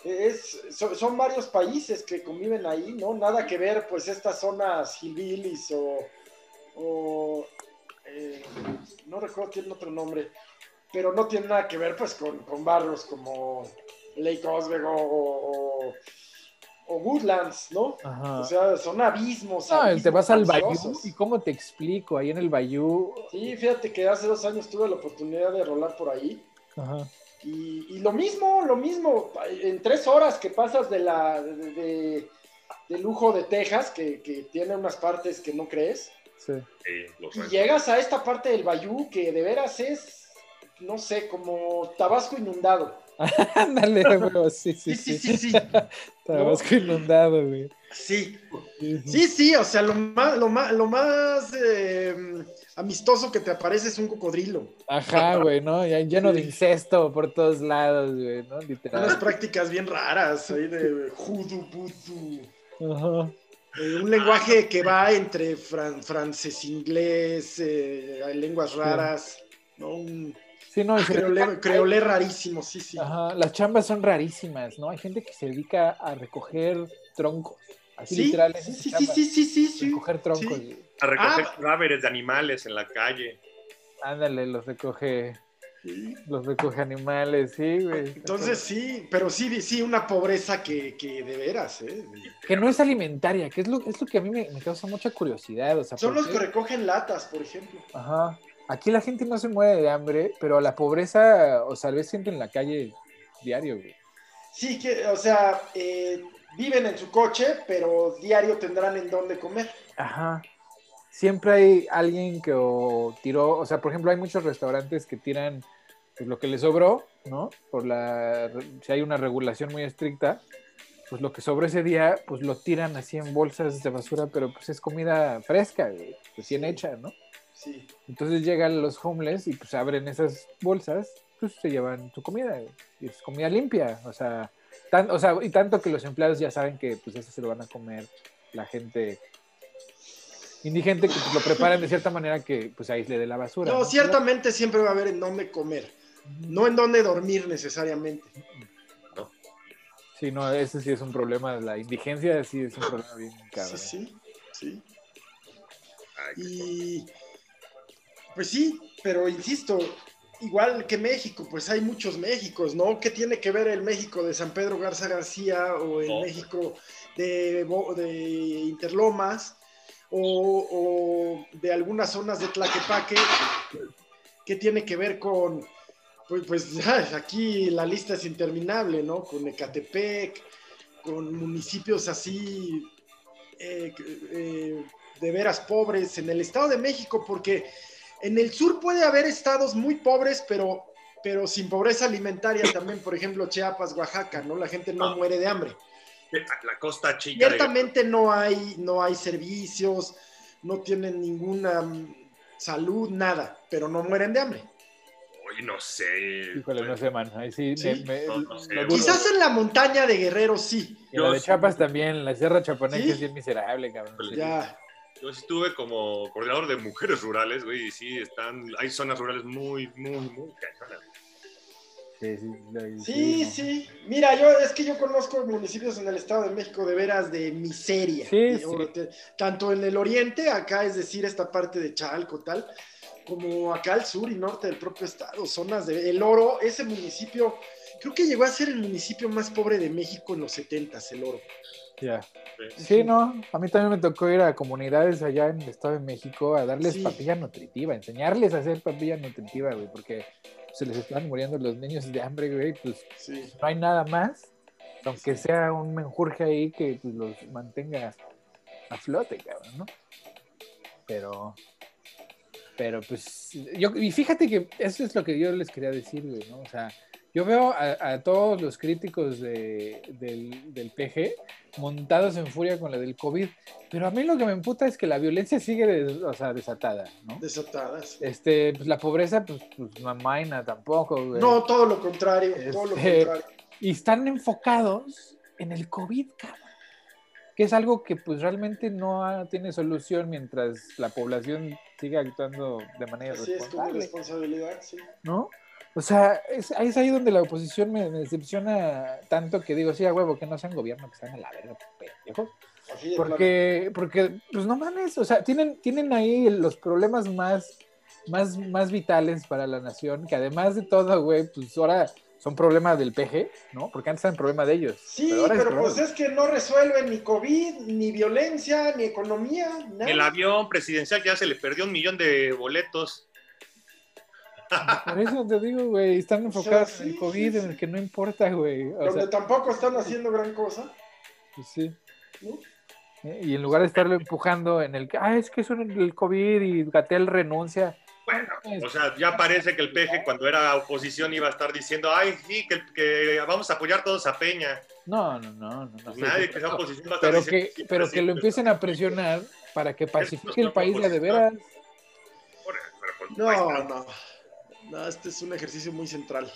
Speaker 1: Es, son, son varios países que conviven ahí, ¿no? Nada que ver, pues, estas zonas hillbillies o, o, eh, no recuerdo, tiene otro nombre, pero no tiene nada que ver, pues, con, con barrios como Lake Oswego o, o- o Woodlands, ¿no?
Speaker 2: Ajá.
Speaker 1: O sea, son abismos.
Speaker 2: No,
Speaker 1: abismos
Speaker 2: te vas al Bayou y cómo te explico, ahí en el Bayou.
Speaker 1: Sí, fíjate que hace dos años tuve la oportunidad de rolar por ahí.
Speaker 2: Ajá.
Speaker 1: Y, y lo mismo, lo mismo. En tres horas que pasas de la de, de- de lujo de Texas, que, que tiene unas partes que no crees,
Speaker 2: Sí.
Speaker 1: y llegas a esta parte del Bayou que de veras es, no sé, como Tabasco inundado. (laughs)
Speaker 2: Ándale, (laughs) güey, sí, sí,
Speaker 1: Sí, sí,
Speaker 2: sí.
Speaker 1: sí, (laughs)
Speaker 2: inundado, güey.
Speaker 1: Sí,
Speaker 2: Sí, sí.
Speaker 1: o sea, lo más, lo más, lo más eh, amistoso que te aparece es un cocodrilo.
Speaker 2: Ajá, güey, ¿no? Ya lleno de incesto por todos lados, güey, ¿no?
Speaker 1: Unas
Speaker 2: Literal.
Speaker 1: prácticas bien raras ahí de judo, vudú.
Speaker 2: Ajá.
Speaker 1: Eh, un lenguaje que va entre fran- francés, inglés, eh, hay lenguas raras, ¿no? Un
Speaker 2: Sí, no, y se-
Speaker 1: creolé, creolé rarísimo, sí, sí.
Speaker 2: Ajá, las chambas son rarísimas, ¿no? Hay gente que se dedica a recoger troncos. Así
Speaker 1: Sí,
Speaker 2: literal. esa
Speaker 1: sí, sí, sí, sí, sí, sí, sí.
Speaker 2: Recoger troncos.
Speaker 1: Sí.
Speaker 3: A recoger
Speaker 1: Ah.
Speaker 3: cadáveres de animales en la calle.
Speaker 2: Ándale, los recoge,
Speaker 1: Sí.
Speaker 2: los recoge animales, sí, güey.
Speaker 1: Entonces sí, pero sí, sí, una pobreza que, que de veras, ¿eh?
Speaker 2: Que no es alimentaria, que es lo, es lo que a mí me, me causa mucha curiosidad. O sea,
Speaker 1: Son
Speaker 2: ¿por
Speaker 1: los
Speaker 2: qué?
Speaker 1: que recogen latas, por ejemplo.
Speaker 2: Ajá. Aquí la gente no se muere de hambre, pero la pobreza, o sea, ves gente en la calle diario, güey.
Speaker 1: Sí, que, o sea, eh, viven en su coche, pero diario tendrán en dónde comer.
Speaker 2: Ajá. Siempre hay alguien que o tiró, o sea, por ejemplo, hay muchos restaurantes que tiran pues, lo que les sobró, ¿no? Por la, si hay una regulación muy estricta, pues lo que sobró ese día, pues lo tiran así en bolsas de basura, pero pues es comida fresca, güey, recién hecha, ¿no?
Speaker 1: Sí.
Speaker 2: Entonces llegan los homeless y pues abren esas bolsas, pues se llevan su comida, y es comida limpia, o sea, tan- o sea, y tanto que los empleados ya saben que pues eso se lo van a comer la gente indigente que pues, lo preparan de cierta manera que pues aísle de la basura.
Speaker 1: No, ciertamente siempre va a haber en dónde comer, no en dónde dormir necesariamente.
Speaker 2: Sí, no, ese sí es un problema, la indigencia sí es un problema bien cabrón.
Speaker 1: Sí, sí, sí.
Speaker 3: Ay,
Speaker 1: Y pues sí, pero insisto, igual que México, pues hay muchos Méxicos, ¿no? ¿Qué tiene que ver el México de San Pedro Garza García o el
Speaker 3: No.
Speaker 1: México de, Interlomas o, o de algunas zonas de Tlaquepaque? ¿Qué tiene que ver con, pues, pues aquí la lista es interminable, ¿no? Con Ecatepec, con municipios así, eh, eh, de veras pobres en el Estado de México, porque en el sur puede haber estados muy pobres, pero, pero sin pobreza alimentaria también, por ejemplo, Chiapas, Oaxaca, ¿no? La gente no
Speaker 3: Ah.
Speaker 1: muere de hambre.
Speaker 3: La costa chica. de-
Speaker 1: Ciertamente no hay, no hay servicios, no tienen ninguna mm, salud, nada, pero no mueren de hambre.
Speaker 3: Uy, no sé.
Speaker 2: Híjole, no sé, man. Ahí sí,
Speaker 1: Sí.
Speaker 2: me- me-
Speaker 3: No, no sé,
Speaker 2: lo
Speaker 3: güey.
Speaker 2: dudo.
Speaker 1: Quizás en la montaña de Guerrero sí,
Speaker 2: Y la de Chiapas también, la Sierra Chapaneca
Speaker 1: ¿Sí?
Speaker 2: es bien miserable, cabrón.
Speaker 1: Ya.
Speaker 3: Yo sí estuve como coordinador de mujeres rurales, güey, y sí están, hay zonas rurales muy, muy, muy cañonas.
Speaker 2: Sí, sí.
Speaker 1: Mira, yo es que yo conozco municipios en el Estado de México de veras de miseria.
Speaker 2: Sí,
Speaker 1: De- te- Tanto en el oriente, acá es decir, esta parte de Chalco, tal, como acá al sur y norte del propio estado, zonas de El Oro, ese municipio, creo que llegó a ser el municipio más pobre de México en los 70 El Oro.
Speaker 2: Ya.
Speaker 3: Sí.
Speaker 2: No, a mí también me tocó ir a comunidades allá en el Estado de México a darles
Speaker 1: Sí.
Speaker 2: papilla nutritiva, enseñarles a hacer papilla nutritiva, güey, porque se les estaban muriendo los niños de hambre, güey, pues
Speaker 1: Sí.
Speaker 2: no hay nada más, aunque sea un menjurje ahí que pues, los mantenga a flote, cabrón, ¿no? Pero, pero pues, yo, y fíjate que eso es lo que yo les quería decir, güey, ¿no? O sea, yo veo a, a todos los críticos de- del, del PG montados en furia con la del COVID, pero a mí lo que me emputa es que la violencia sigue, des- o sea, desatada, ¿no?
Speaker 1: Desatadas.
Speaker 2: Este, pues la pobreza, pues, pues no tampoco, güey.
Speaker 1: No, todo lo contrario, todo lo
Speaker 2: Este,
Speaker 1: contrario.
Speaker 2: y están enfocados en el COVID, cabrón. Que es algo que pues realmente no ha- tiene solución mientras la población siga actuando de manera
Speaker 1: Así es como
Speaker 2: responsable,
Speaker 1: responsabilidad, sí.
Speaker 2: ¿no? O sea, es, es ahí donde la oposición me, me decepciona tanto que digo, sí, a huevo, que no sean gobierno, que están a la verga, pendejos. Porque, porque, pues no mames, o sea, tienen, tienen ahí los problemas más, más, más vitales para la nación, que además de todo, güey, pues ahora son problemas del PG, ¿no? Porque antes eran problema de ellos.
Speaker 1: Sí, pero pues es que no resuelven ni COVID, ni violencia, ni economía, nada.
Speaker 3: El avión presidencial ya se le perdió un millón de boletos.
Speaker 2: Por eso te digo, güey, están enfocados en el COVID,
Speaker 1: sí,
Speaker 2: en el que no importa, güey. O
Speaker 1: Donde
Speaker 2: sea,
Speaker 1: tampoco están haciendo gran cosa.
Speaker 2: pues sí.
Speaker 1: ¿no?
Speaker 2: Y en lugar de estarlo empujando en el que, ah, es que en el COVID y Gatel renuncia.
Speaker 3: Bueno,
Speaker 2: Es-
Speaker 3: o sea, ya parece que el peje cuando era oposición iba a estar diciendo, ay, sí, que, que vamos a apoyar todos a Peña.
Speaker 2: No, no, no, no. no,
Speaker 3: Pues nadie
Speaker 2: sí,
Speaker 3: que sea
Speaker 2: no.
Speaker 3: oposición va a estar
Speaker 2: pero
Speaker 3: diciendo,
Speaker 2: que, pero que lo empiecen a presionar para que pacifique el país ya de veras.
Speaker 1: No, no. No, este es un ejercicio muy central.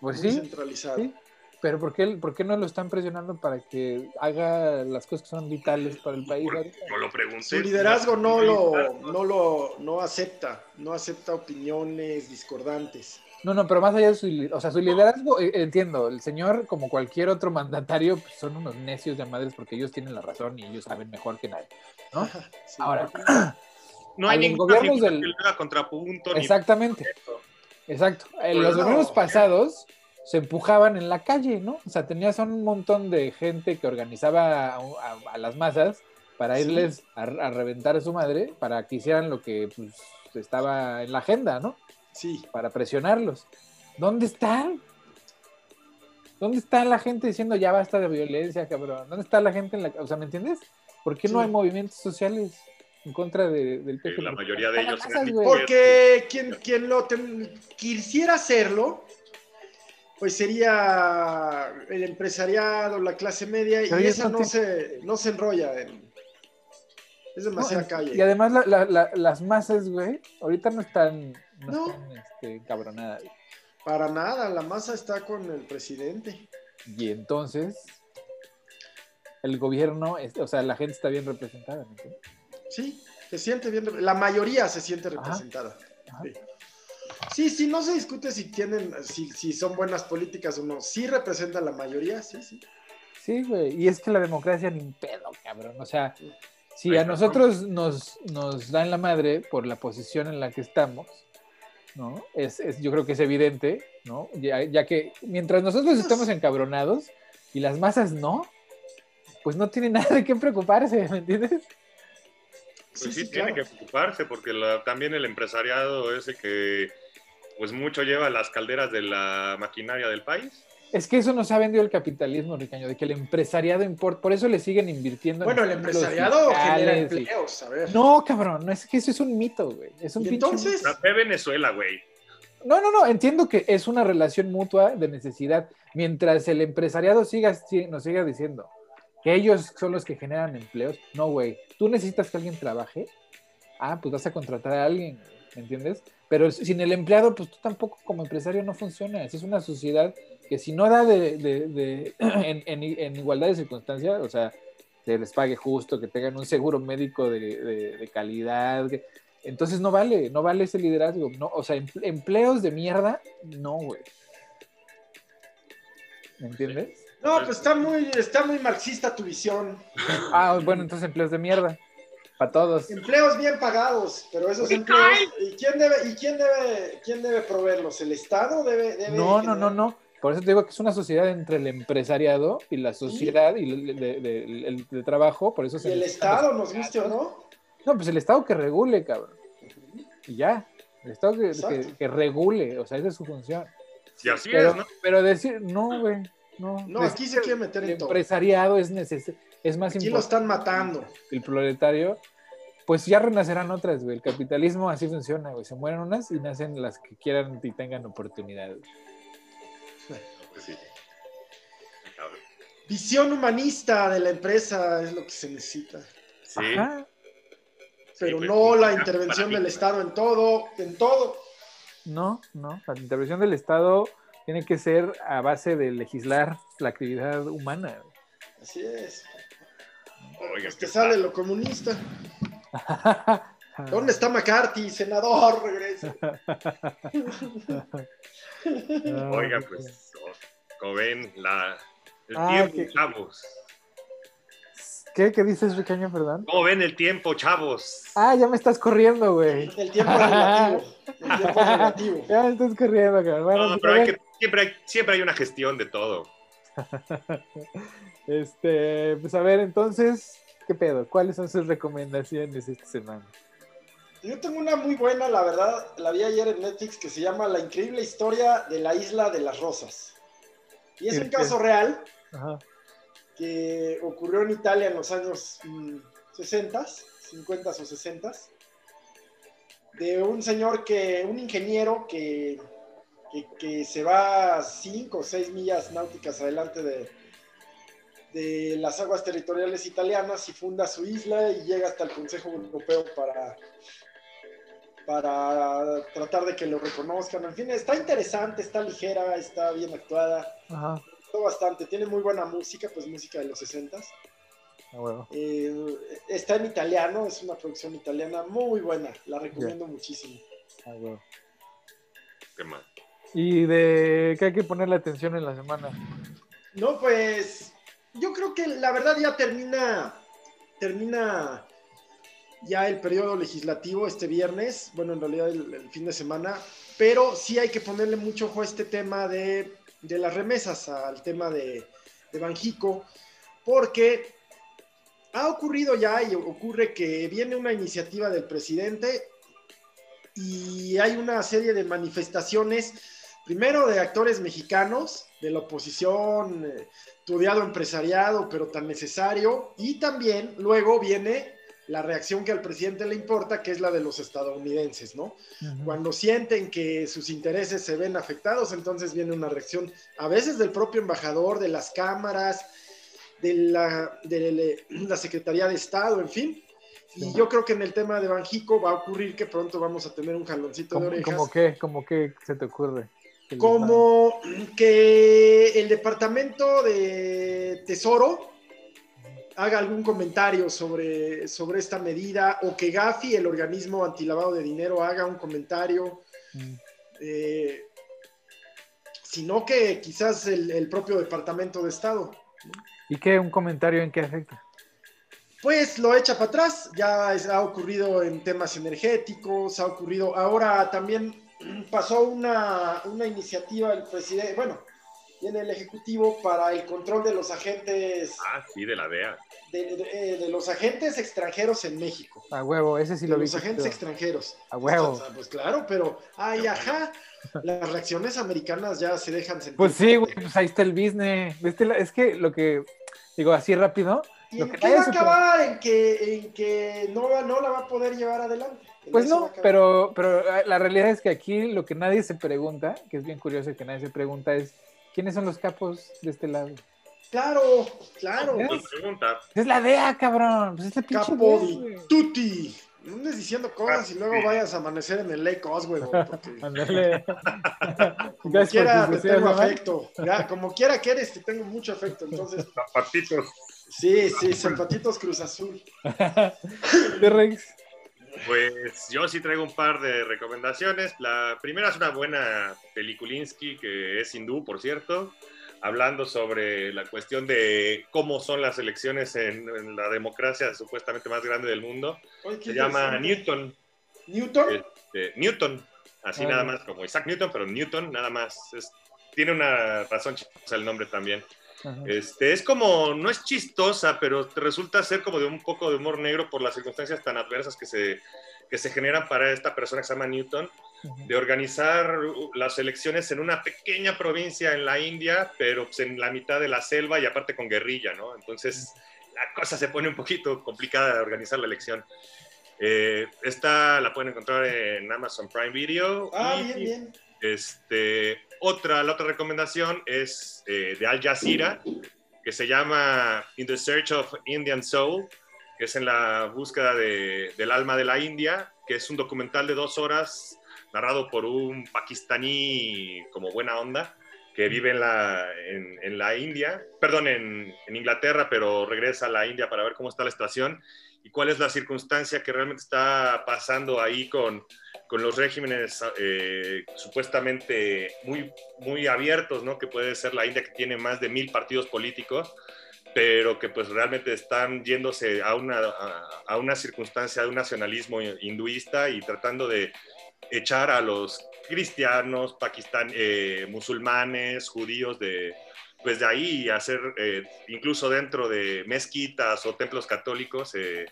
Speaker 2: Pues
Speaker 1: muy
Speaker 2: sí,
Speaker 1: centralizado.
Speaker 2: sí. Pero ¿por qué, ¿por qué no lo están presionando para que haga las cosas que son vitales para el país?
Speaker 3: No lo pregunté.
Speaker 1: Su liderazgo no lo, no lo no acepta, no acepta opiniones discordantes.
Speaker 2: No, no, pero más allá de su, o sea, su liderazgo, eh, entiendo, el señor, como cualquier otro mandatario, pues, son unos necios de madres porque ellos tienen la razón y ellos saben mejor que nadie. ¿no? (laughs)
Speaker 1: Sí.
Speaker 2: Ahora, (clears throat)
Speaker 3: No hay ningún gobierno
Speaker 2: del-
Speaker 3: que le haga contrapunto. ni-
Speaker 2: exactamente, exacto. En los
Speaker 1: No.
Speaker 2: gobiernos pasados se empujaban en la calle, ¿no? O sea, tenías a un montón de gente que organizaba a, a- a las masas para
Speaker 1: Sí.
Speaker 2: irles a, a reventar a su madre, para que hicieran lo que pues, estaba en la agenda, ¿no?
Speaker 1: Sí,
Speaker 2: para presionarlos. ¿Dónde están? ¿Dónde está la gente diciendo ya basta de violencia, cabrón? ¿Dónde está la gente en la... O sea, ¿me entiendes? ¿Por qué no hay movimientos sociales en contra de- del PG?
Speaker 3: la mayoría de ellos
Speaker 1: porque quien, quien lo ten- quisiera hacerlo, pues sería el empresariado, la clase media,
Speaker 2: Pero
Speaker 1: y esa
Speaker 2: no
Speaker 1: se, no se enrolla. en- es demasiada calle.
Speaker 2: Y además la- la- la- las masas, güey, ahorita no están, no
Speaker 1: No.
Speaker 2: están este, encabronadas.
Speaker 1: Para nada, la masa está con el presidente.
Speaker 2: Y entonces, el gobierno, es- o sea, la gente está bien representada.
Speaker 1: Sí, se siente bien, la mayoría se siente representada.
Speaker 2: Ajá.
Speaker 1: Sí. Sí, sí, no se discute si tienen, si, si son buenas políticas o no. Sí representan la mayoría, sí, sí.
Speaker 2: Sí, güey. Y es que la democracia ni un pedo, cabrón. O sea, si a nosotros nos, nos dan la madre por la posición en la que estamos, ¿no? Es, es- yo creo que es evidente, ¿no? Ya, ya que mientras nosotros estamos encabronados y las masas no, pues no tiene (laughs) nada de qué preocuparse, ¿me entiendes?
Speaker 3: Pues
Speaker 1: Sí,
Speaker 3: sí,
Speaker 1: sí,
Speaker 3: tiene
Speaker 1: claro.
Speaker 3: que preocuparse porque la- también el empresariado ese que pues mucho lleva las calderas de la maquinaria del país.
Speaker 2: Es que eso nos ha vendido el capitalismo, Ricaño, de que el empresariado importa, por eso le siguen invirtiendo.
Speaker 1: Bueno, el empresariado genera empleos, a ver.
Speaker 2: No, cabrón, no es que eso es un mito, güey. Es un
Speaker 1: ¿Y entonces?
Speaker 3: Venezuela, güey.
Speaker 2: No, no, no, entiendo que es una relación mutua de necesidad. Mientras el empresariado siga, nos siga diciendo ellos son los que generan empleos, no, güey. Tú necesitas que alguien trabaje. Ah, pues vas a contratar a alguien, ¿me entiendes? Pero sin el empleado, pues tú tampoco como empresario no funcionas. Es una sociedad que si no da de, (clears throat) en, igualdad de circunstancias, o sea, que les pague justo, que tengan un seguro médico de, calidad, entonces no vale, no vale ese liderazgo. No, o sea, empleos de mierda, no, güey. ¿Me entiendes?
Speaker 1: No, pues está muy, está muy marxista tu visión.
Speaker 2: Ah, bueno, entonces empleos de mierda. Para todos.
Speaker 1: Empleos bien pagados, pero esos empleos. ¿Y quién debe, y quién debe, quién debe proveerlos? ¿El Estado debe, debe
Speaker 2: No, no, no, no. Por eso te digo que es una sociedad entre el empresariado y la sociedad y, el, de, trabajo. Por eso
Speaker 1: ¿Y el Estado, nos guste o no?
Speaker 2: No, pues el Estado que regule, cabrón. Y ya. El Estado que, regule, o sea, esa es su función.
Speaker 3: Sí, así
Speaker 2: pero,
Speaker 3: es, ¿no?
Speaker 2: Pero decir, no, güey. No,
Speaker 1: no aquí se quiere meter en
Speaker 2: el empresariado es necesario. Es más
Speaker 1: aquí lo están matando.
Speaker 2: El proletario, pues ya renacerán otras, güey. El capitalismo así funciona, güey. Se mueren unas y nacen las que quieran y tengan oportunidad.
Speaker 1: Visión humanista de la empresa es lo que se necesita.
Speaker 3: Sí.
Speaker 1: Pero pues, no la intervención del Estado en todo, en todo.
Speaker 2: No, no. La intervención del Estado tiene que ser a base de legislar la actividad humana.
Speaker 1: Así es. Oiga, que sale lo comunista. (laughs) ¿Dónde está McCarthy, senador? Regresa. (laughs)
Speaker 3: Oiga, pues, como ven, la, el ah, tiempo, chavos.
Speaker 2: ¿Qué? ¿Qué dices, Ricaño, perdón?
Speaker 3: ¿Cómo ven el tiempo, chavos?
Speaker 2: Ah, ya me estás corriendo, güey.
Speaker 1: El tiempo relativo. El tiempo (laughs) relativo.
Speaker 2: ya me estás corriendo, cabrón. Bueno,
Speaker 3: no, pero hay que, siempre, hay, siempre hay una gestión de todo. (laughs)
Speaker 2: este, pues a ver, entonces, ¿qué pedo? ¿Cuáles son sus recomendaciones esta semana?
Speaker 1: Yo tengo una muy buena, la verdad, la vi ayer en Netflix que se llama La increíble historia de la isla de las rosas. Y es un caso real que ocurrió en Italia en los años 60, mm, 50 o 60, de un señor que, un ingeniero que, que, se va 5 o 6 millas náuticas adelante de, de las aguas territoriales italianas y funda su isla y llega hasta el Consejo Europeo para, para tratar de que lo reconozcan. En fin, está interesante, está ligera, está bien actuada. Ajá bastante, tiene muy buena música, pues música de los 60
Speaker 2: ah,
Speaker 1: eh, está en italiano, es una producción italiana muy buena, la recomiendo muchísimo.
Speaker 2: Ah,
Speaker 3: Qué mal.
Speaker 2: ¿Y de qué hay que ponerle atención en la semana?
Speaker 1: No, pues yo creo que la verdad ya termina, termina ya el periodo legislativo este viernes, bueno, en realidad el fin de semana, pero sí hay que ponerle mucho ojo a este tema de de las remesas al tema de, de Banjico, porque ha ocurrido ya y ocurre que viene una iniciativa del presidente y hay una serie de manifestaciones, primero de actores mexicanos, de la oposición, eh, estudiado empresariado, pero tan necesario, y también luego viene la reacción que al presidente le importa, que es la de los estadounidenses, ¿no? Cuando sienten que sus intereses se ven afectados, entonces viene una reacción a veces del propio embajador, de las cámaras, de la, de la Secretaría de Estado, en fin. Y yo creo que en el tema de Banjico va a ocurrir que pronto vamos a tener un jaloncito de orejas.
Speaker 2: ¿Cómo qué? ¿Cómo qué se te ocurre?
Speaker 1: Como que el Departamento de Tesoro haga algún comentario sobre, sobre esta medida o que Gafi, el organismo antilavado de dinero, haga un comentario. Mm. Eh, sino que quizás el, propio Departamento de Estado.
Speaker 2: ¿Y qué? ¿Un comentario en qué afecta?
Speaker 1: Pues lo echa para atrás, ya ha ocurrido en temas energéticos, ha ocurrido, ahora también pasó una, una iniciativa el presidente, bueno, tiene el Ejecutivo para el control de los agentes,
Speaker 3: Ah, sí, de la DEA.
Speaker 1: de, de- eh, de los agentes extranjeros en México.
Speaker 2: A huevo, ese sí
Speaker 1: de
Speaker 2: lo vi.
Speaker 1: los agentes
Speaker 2: pero-
Speaker 1: extranjeros.
Speaker 2: A huevo.
Speaker 1: O sea, Pues claro, pero, ay, ajá, (laughs) las reacciones americanas ya se dejan sentir.
Speaker 2: Pues sí, güey, pues ahí está el business. Este es que lo que, digo así rápido,
Speaker 1: ¿Y
Speaker 2: que
Speaker 1: va a acabar? En que, en que no, va- no la va a poder llevar adelante. En
Speaker 2: Pues no, pero, pero eh, la realidad es que aquí lo que nadie se pregunta, que es bien curioso que nadie se pregunta, es ¿quiénes son los capos de este lado?
Speaker 1: Claro, claro.
Speaker 2: Es la DEA, cabrón. Pues es la pinche
Speaker 1: Capo
Speaker 2: güey.
Speaker 1: tutti. No andes diciendo cosas y luego
Speaker 3: Ah,
Speaker 1: vayas a amanecer en el Lake Oswego. (laughs) Porque (laughs) como quiera te tengo afecto. Ya, como quiera que eres, te tengo mucho afecto. Entonces,
Speaker 3: Zapatitos.
Speaker 1: Sí, sí, zapatitos Cruz Azul. (laughs)
Speaker 2: T-Rex.
Speaker 3: Pues yo sí traigo un par de recomendaciones. La primera es una buena películinsky, que es hindú, por cierto, hablando sobre la cuestión de cómo son las elecciones en, en la democracia supuestamente más grande del mundo. Se llama. Newton.
Speaker 1: Newton.
Speaker 3: Este, Newton, así
Speaker 2: Ah,
Speaker 3: nada más como Isaac Newton, pero Newton nada más. Es- tiene una razón chistosa el nombre también.
Speaker 2: Ajá.
Speaker 3: Este, es como, no es chistosa, pero resulta ser como de un poco de humor negro por las circunstancias tan adversas que se, que se generan para esta persona que se llama Newton,
Speaker 2: Ujú.
Speaker 3: de organizar las elecciones en una pequeña provincia en la India, pero pues, en la mitad de la selva y aparte con guerrilla, ¿no? Entonces la cosa se pone un poquito complicada de organizar la elección. Eh, esta la pueden encontrar en Amazon Prime Video.
Speaker 1: Ah,
Speaker 3: y-
Speaker 1: bien, bien.
Speaker 3: este, otra, la otra recomendación es eh, de Al Jazeera, que se llama In the Search of Indian Soul, que es en la búsqueda de- del alma de la India, que es un documental de dos horas narrado por un pakistaní como buena onda, que vive en la, en la India, perdón, en, en Inglaterra, pero regresa a la India para ver cómo está la situación y cuál es la circunstancia que realmente está pasando ahí con, con los regímenes eh, supuestamente muy, muy abiertos, ¿no? Que puede ser la India que tiene más de mil partidos políticos, pero que pues realmente están yéndose a una, a, a una circunstancia de un nacionalismo hinduista y tratando de echar a los cristianos, pakistán, eh, musulmanes, judíos de, pues de ahí hacer eh, incluso dentro de mezquitas o templos católicos eh,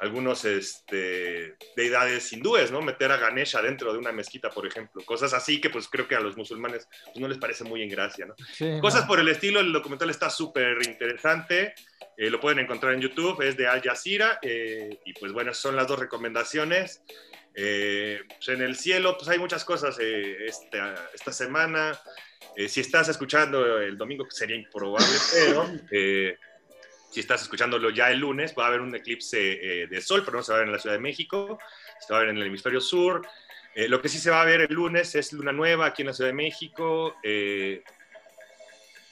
Speaker 3: algunos este, deidades hindúes, ¿no? Meter a Ganesha dentro de una mezquita, por ejemplo. Cosas así que pues creo que a los musulmanes pues, no les parece muy en gracia, ¿no?
Speaker 2: Sí,
Speaker 3: Cosas
Speaker 2: no.
Speaker 3: por el estilo, el documental está súper interesante, eh, lo pueden encontrar en YouTube, es de Al Jazeera, eh, y pues bueno, son las dos recomendaciones. Eh, pues en el cielo, pues hay muchas cosas eh, esta, esta semana. Eh, si estás escuchando el domingo, que sería improbable, (laughs) pero eh, si estás escuchándolo ya el lunes, va a haber un eclipse eh, de sol, pero no se va a ver en la Ciudad de México, se va a ver en el hemisferio sur. Lo que sí se va a ver el lunes es luna nueva aquí en la Ciudad de México.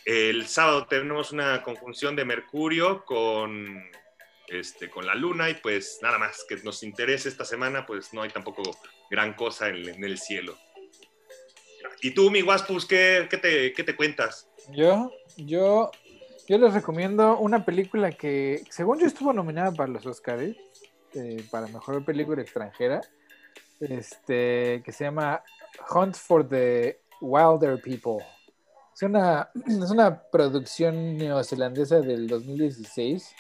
Speaker 3: El sábado tenemos una conjunción de Mercurio con, este, con la luna y pues nada más que nos interese esta semana, pues no hay tampoco gran cosa en, en el cielo. ¿Y tú, mi Waspus, qué, qué, te, qué te cuentas?
Speaker 2: Yo, yo, yo les recomiendo una película que, según yo, estuvo nominada para los Oscars, eh, para mejor película extranjera, este, que se llama Hunt for the Wilder People. Es una, es una producción neozelandesa del 2016,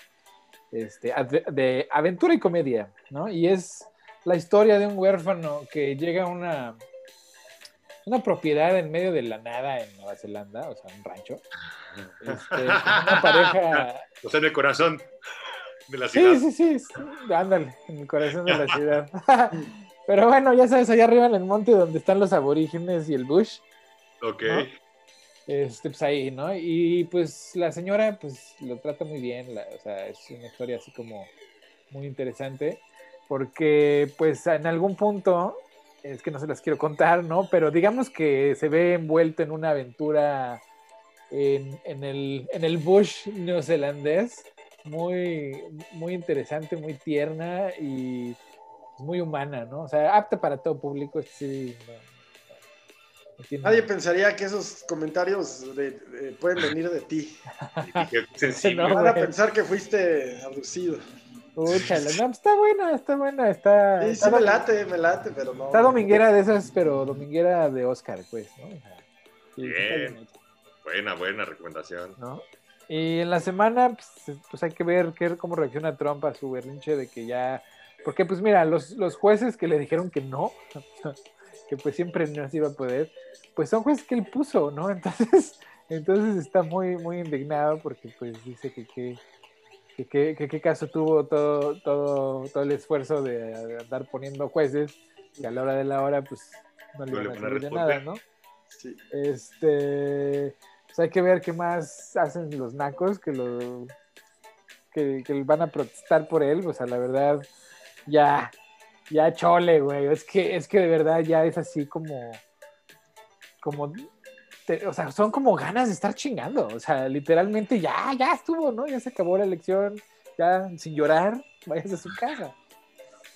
Speaker 2: este, de aventura y comedia, ¿no? Y es la historia de un huérfano que llega a una, una propiedad en medio de la nada en Nueva Zelanda, o sea, un rancho. Este, (laughs) una pareja.
Speaker 3: O sea, en el corazón de la ciudad.
Speaker 2: Sí, sí, sí, sí, ándale, en el corazón de la ciudad. (laughs) Pero bueno, ya sabes, allá arriba en el monte donde están los aborígenes y el bush,
Speaker 3: Ok.
Speaker 2: ¿no? este, pues ahí, ¿no? Y pues la señora, pues lo trata muy bien, la- o sea, es una historia así como muy interesante, porque pues en algún punto, es que no se las quiero contar, ¿no? Pero digamos que se ve envuelto en una aventura en, en el, en el bush neozelandés, muy, muy interesante, muy tierna y muy humana, ¿no? O sea, apta para todo público, sí. no- no tiene-
Speaker 1: Nadie pensaría que esos comentarios de- de- pueden venir de ti. (laughs) (laughs) Van a pensar que fuiste abducido.
Speaker 2: Úchala, no, está buena, está buena, está.
Speaker 1: Sí,
Speaker 2: está
Speaker 1: sí me late, me late, pero no.
Speaker 2: Está dominguera de esas, pero dominguera de Oscar, pues, ¿no? O sea, sí,
Speaker 3: Bien. Buena, buena recomendación.
Speaker 2: ¿no? Y en la semana, pues, pues hay que ver qué, cómo reacciona Trump a su berrinche de que ya. Porque, pues mira, los, los jueces que le dijeron que no, (laughs) que pues siempre no se iba a poder, pues son jueces que él puso, ¿no? (laughs) Entonces, entonces está muy, muy indignado porque pues dice que qué que, que, qué caso tuvo todo, todo, todo el esfuerzo de andar poniendo jueces y a la hora de la hora pues no le
Speaker 3: van a
Speaker 2: servir de
Speaker 3: responder.
Speaker 2: nada, ¿no?
Speaker 1: Sí.
Speaker 2: Este, pues hay que ver qué más hacen los nacos que lo que, que van a protestar por él, pues a la verdad ya ya chole, güey, es que es que de verdad ya es así como como te- o sea, son como ganas de estar chingando, o sea, literalmente ya ya estuvo, ¿no? Ya se acabó la elección, ya sin llorar, (laughs) vayas a su casa.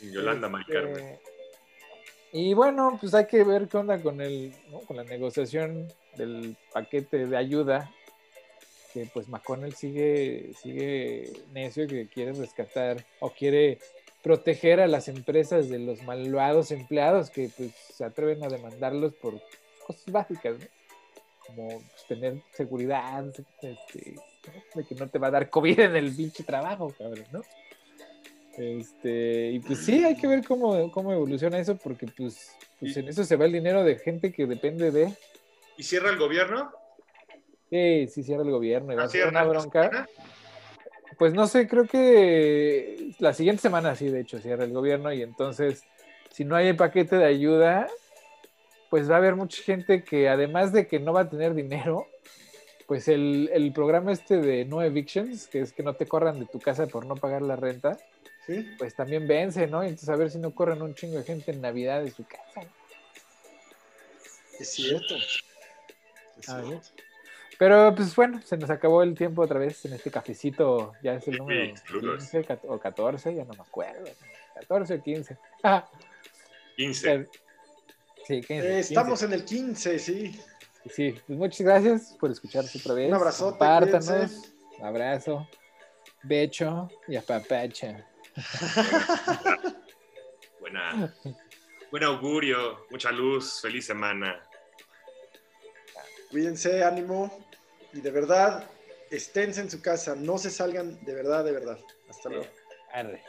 Speaker 3: Y Yolanda Mari Carmen.
Speaker 2: Este, Y bueno, pues hay que ver qué onda con el, ¿no? con la negociación del paquete de ayuda, que pues McConnell sigue, sigue necio que quiere rescatar o quiere proteger a las empresas de los malvados empleados que pues se atreven a demandarlos por cosas básicas, ¿no? Como pues, tener seguridad, este, de que no te va a dar COVID en el pinche trabajo, cabrón, ¿no? Este, y pues sí, hay que ver cómo, cómo evoluciona eso, porque pues, pues en eso se va el dinero de gente que depende de.
Speaker 3: ¿Y cierra el gobierno?
Speaker 2: Sí, sí, cierra el gobierno y va
Speaker 3: ¿Ah,
Speaker 2: a ser
Speaker 3: cierra
Speaker 2: una bronca. Pues no sé, creo que la siguiente semana sí, de hecho, cierra el gobierno y entonces, si no hay el paquete de ayuda, pues va a haber mucha gente que además de que no va a tener dinero, pues el, el programa este de no evictions, que es que no te corran de tu casa por no pagar la renta,
Speaker 1: ¿Sí?
Speaker 2: pues también vence, ¿no? Y entonces a ver si no corren un chingo de gente en Navidad de su casa. ¿no?
Speaker 1: Es cierto. Es cierto.
Speaker 2: Pero pues bueno, se nos acabó el tiempo otra vez en este cafecito, ya es el número
Speaker 3: Sí, saludos.
Speaker 2: 15 cat- o 14, ya no me acuerdo. 14 o 15. Ah,
Speaker 3: 15.
Speaker 2: pero- sí, 15.
Speaker 1: Eh, estamos en el 15, sí.
Speaker 2: 15. Sí, pues muchas gracias por escucharnos otra vez.
Speaker 1: Un abrazote,
Speaker 2: Compártanos.
Speaker 1: cuídense.
Speaker 2: Abrazo, becho y apapacha. (laughs)
Speaker 3: Buena. Buen augurio, mucha luz, feliz semana.
Speaker 1: Cuídense, ánimo. Y de verdad, esténse en su casa. No se salgan de verdad, de verdad. Hasta luego.
Speaker 2: Arre.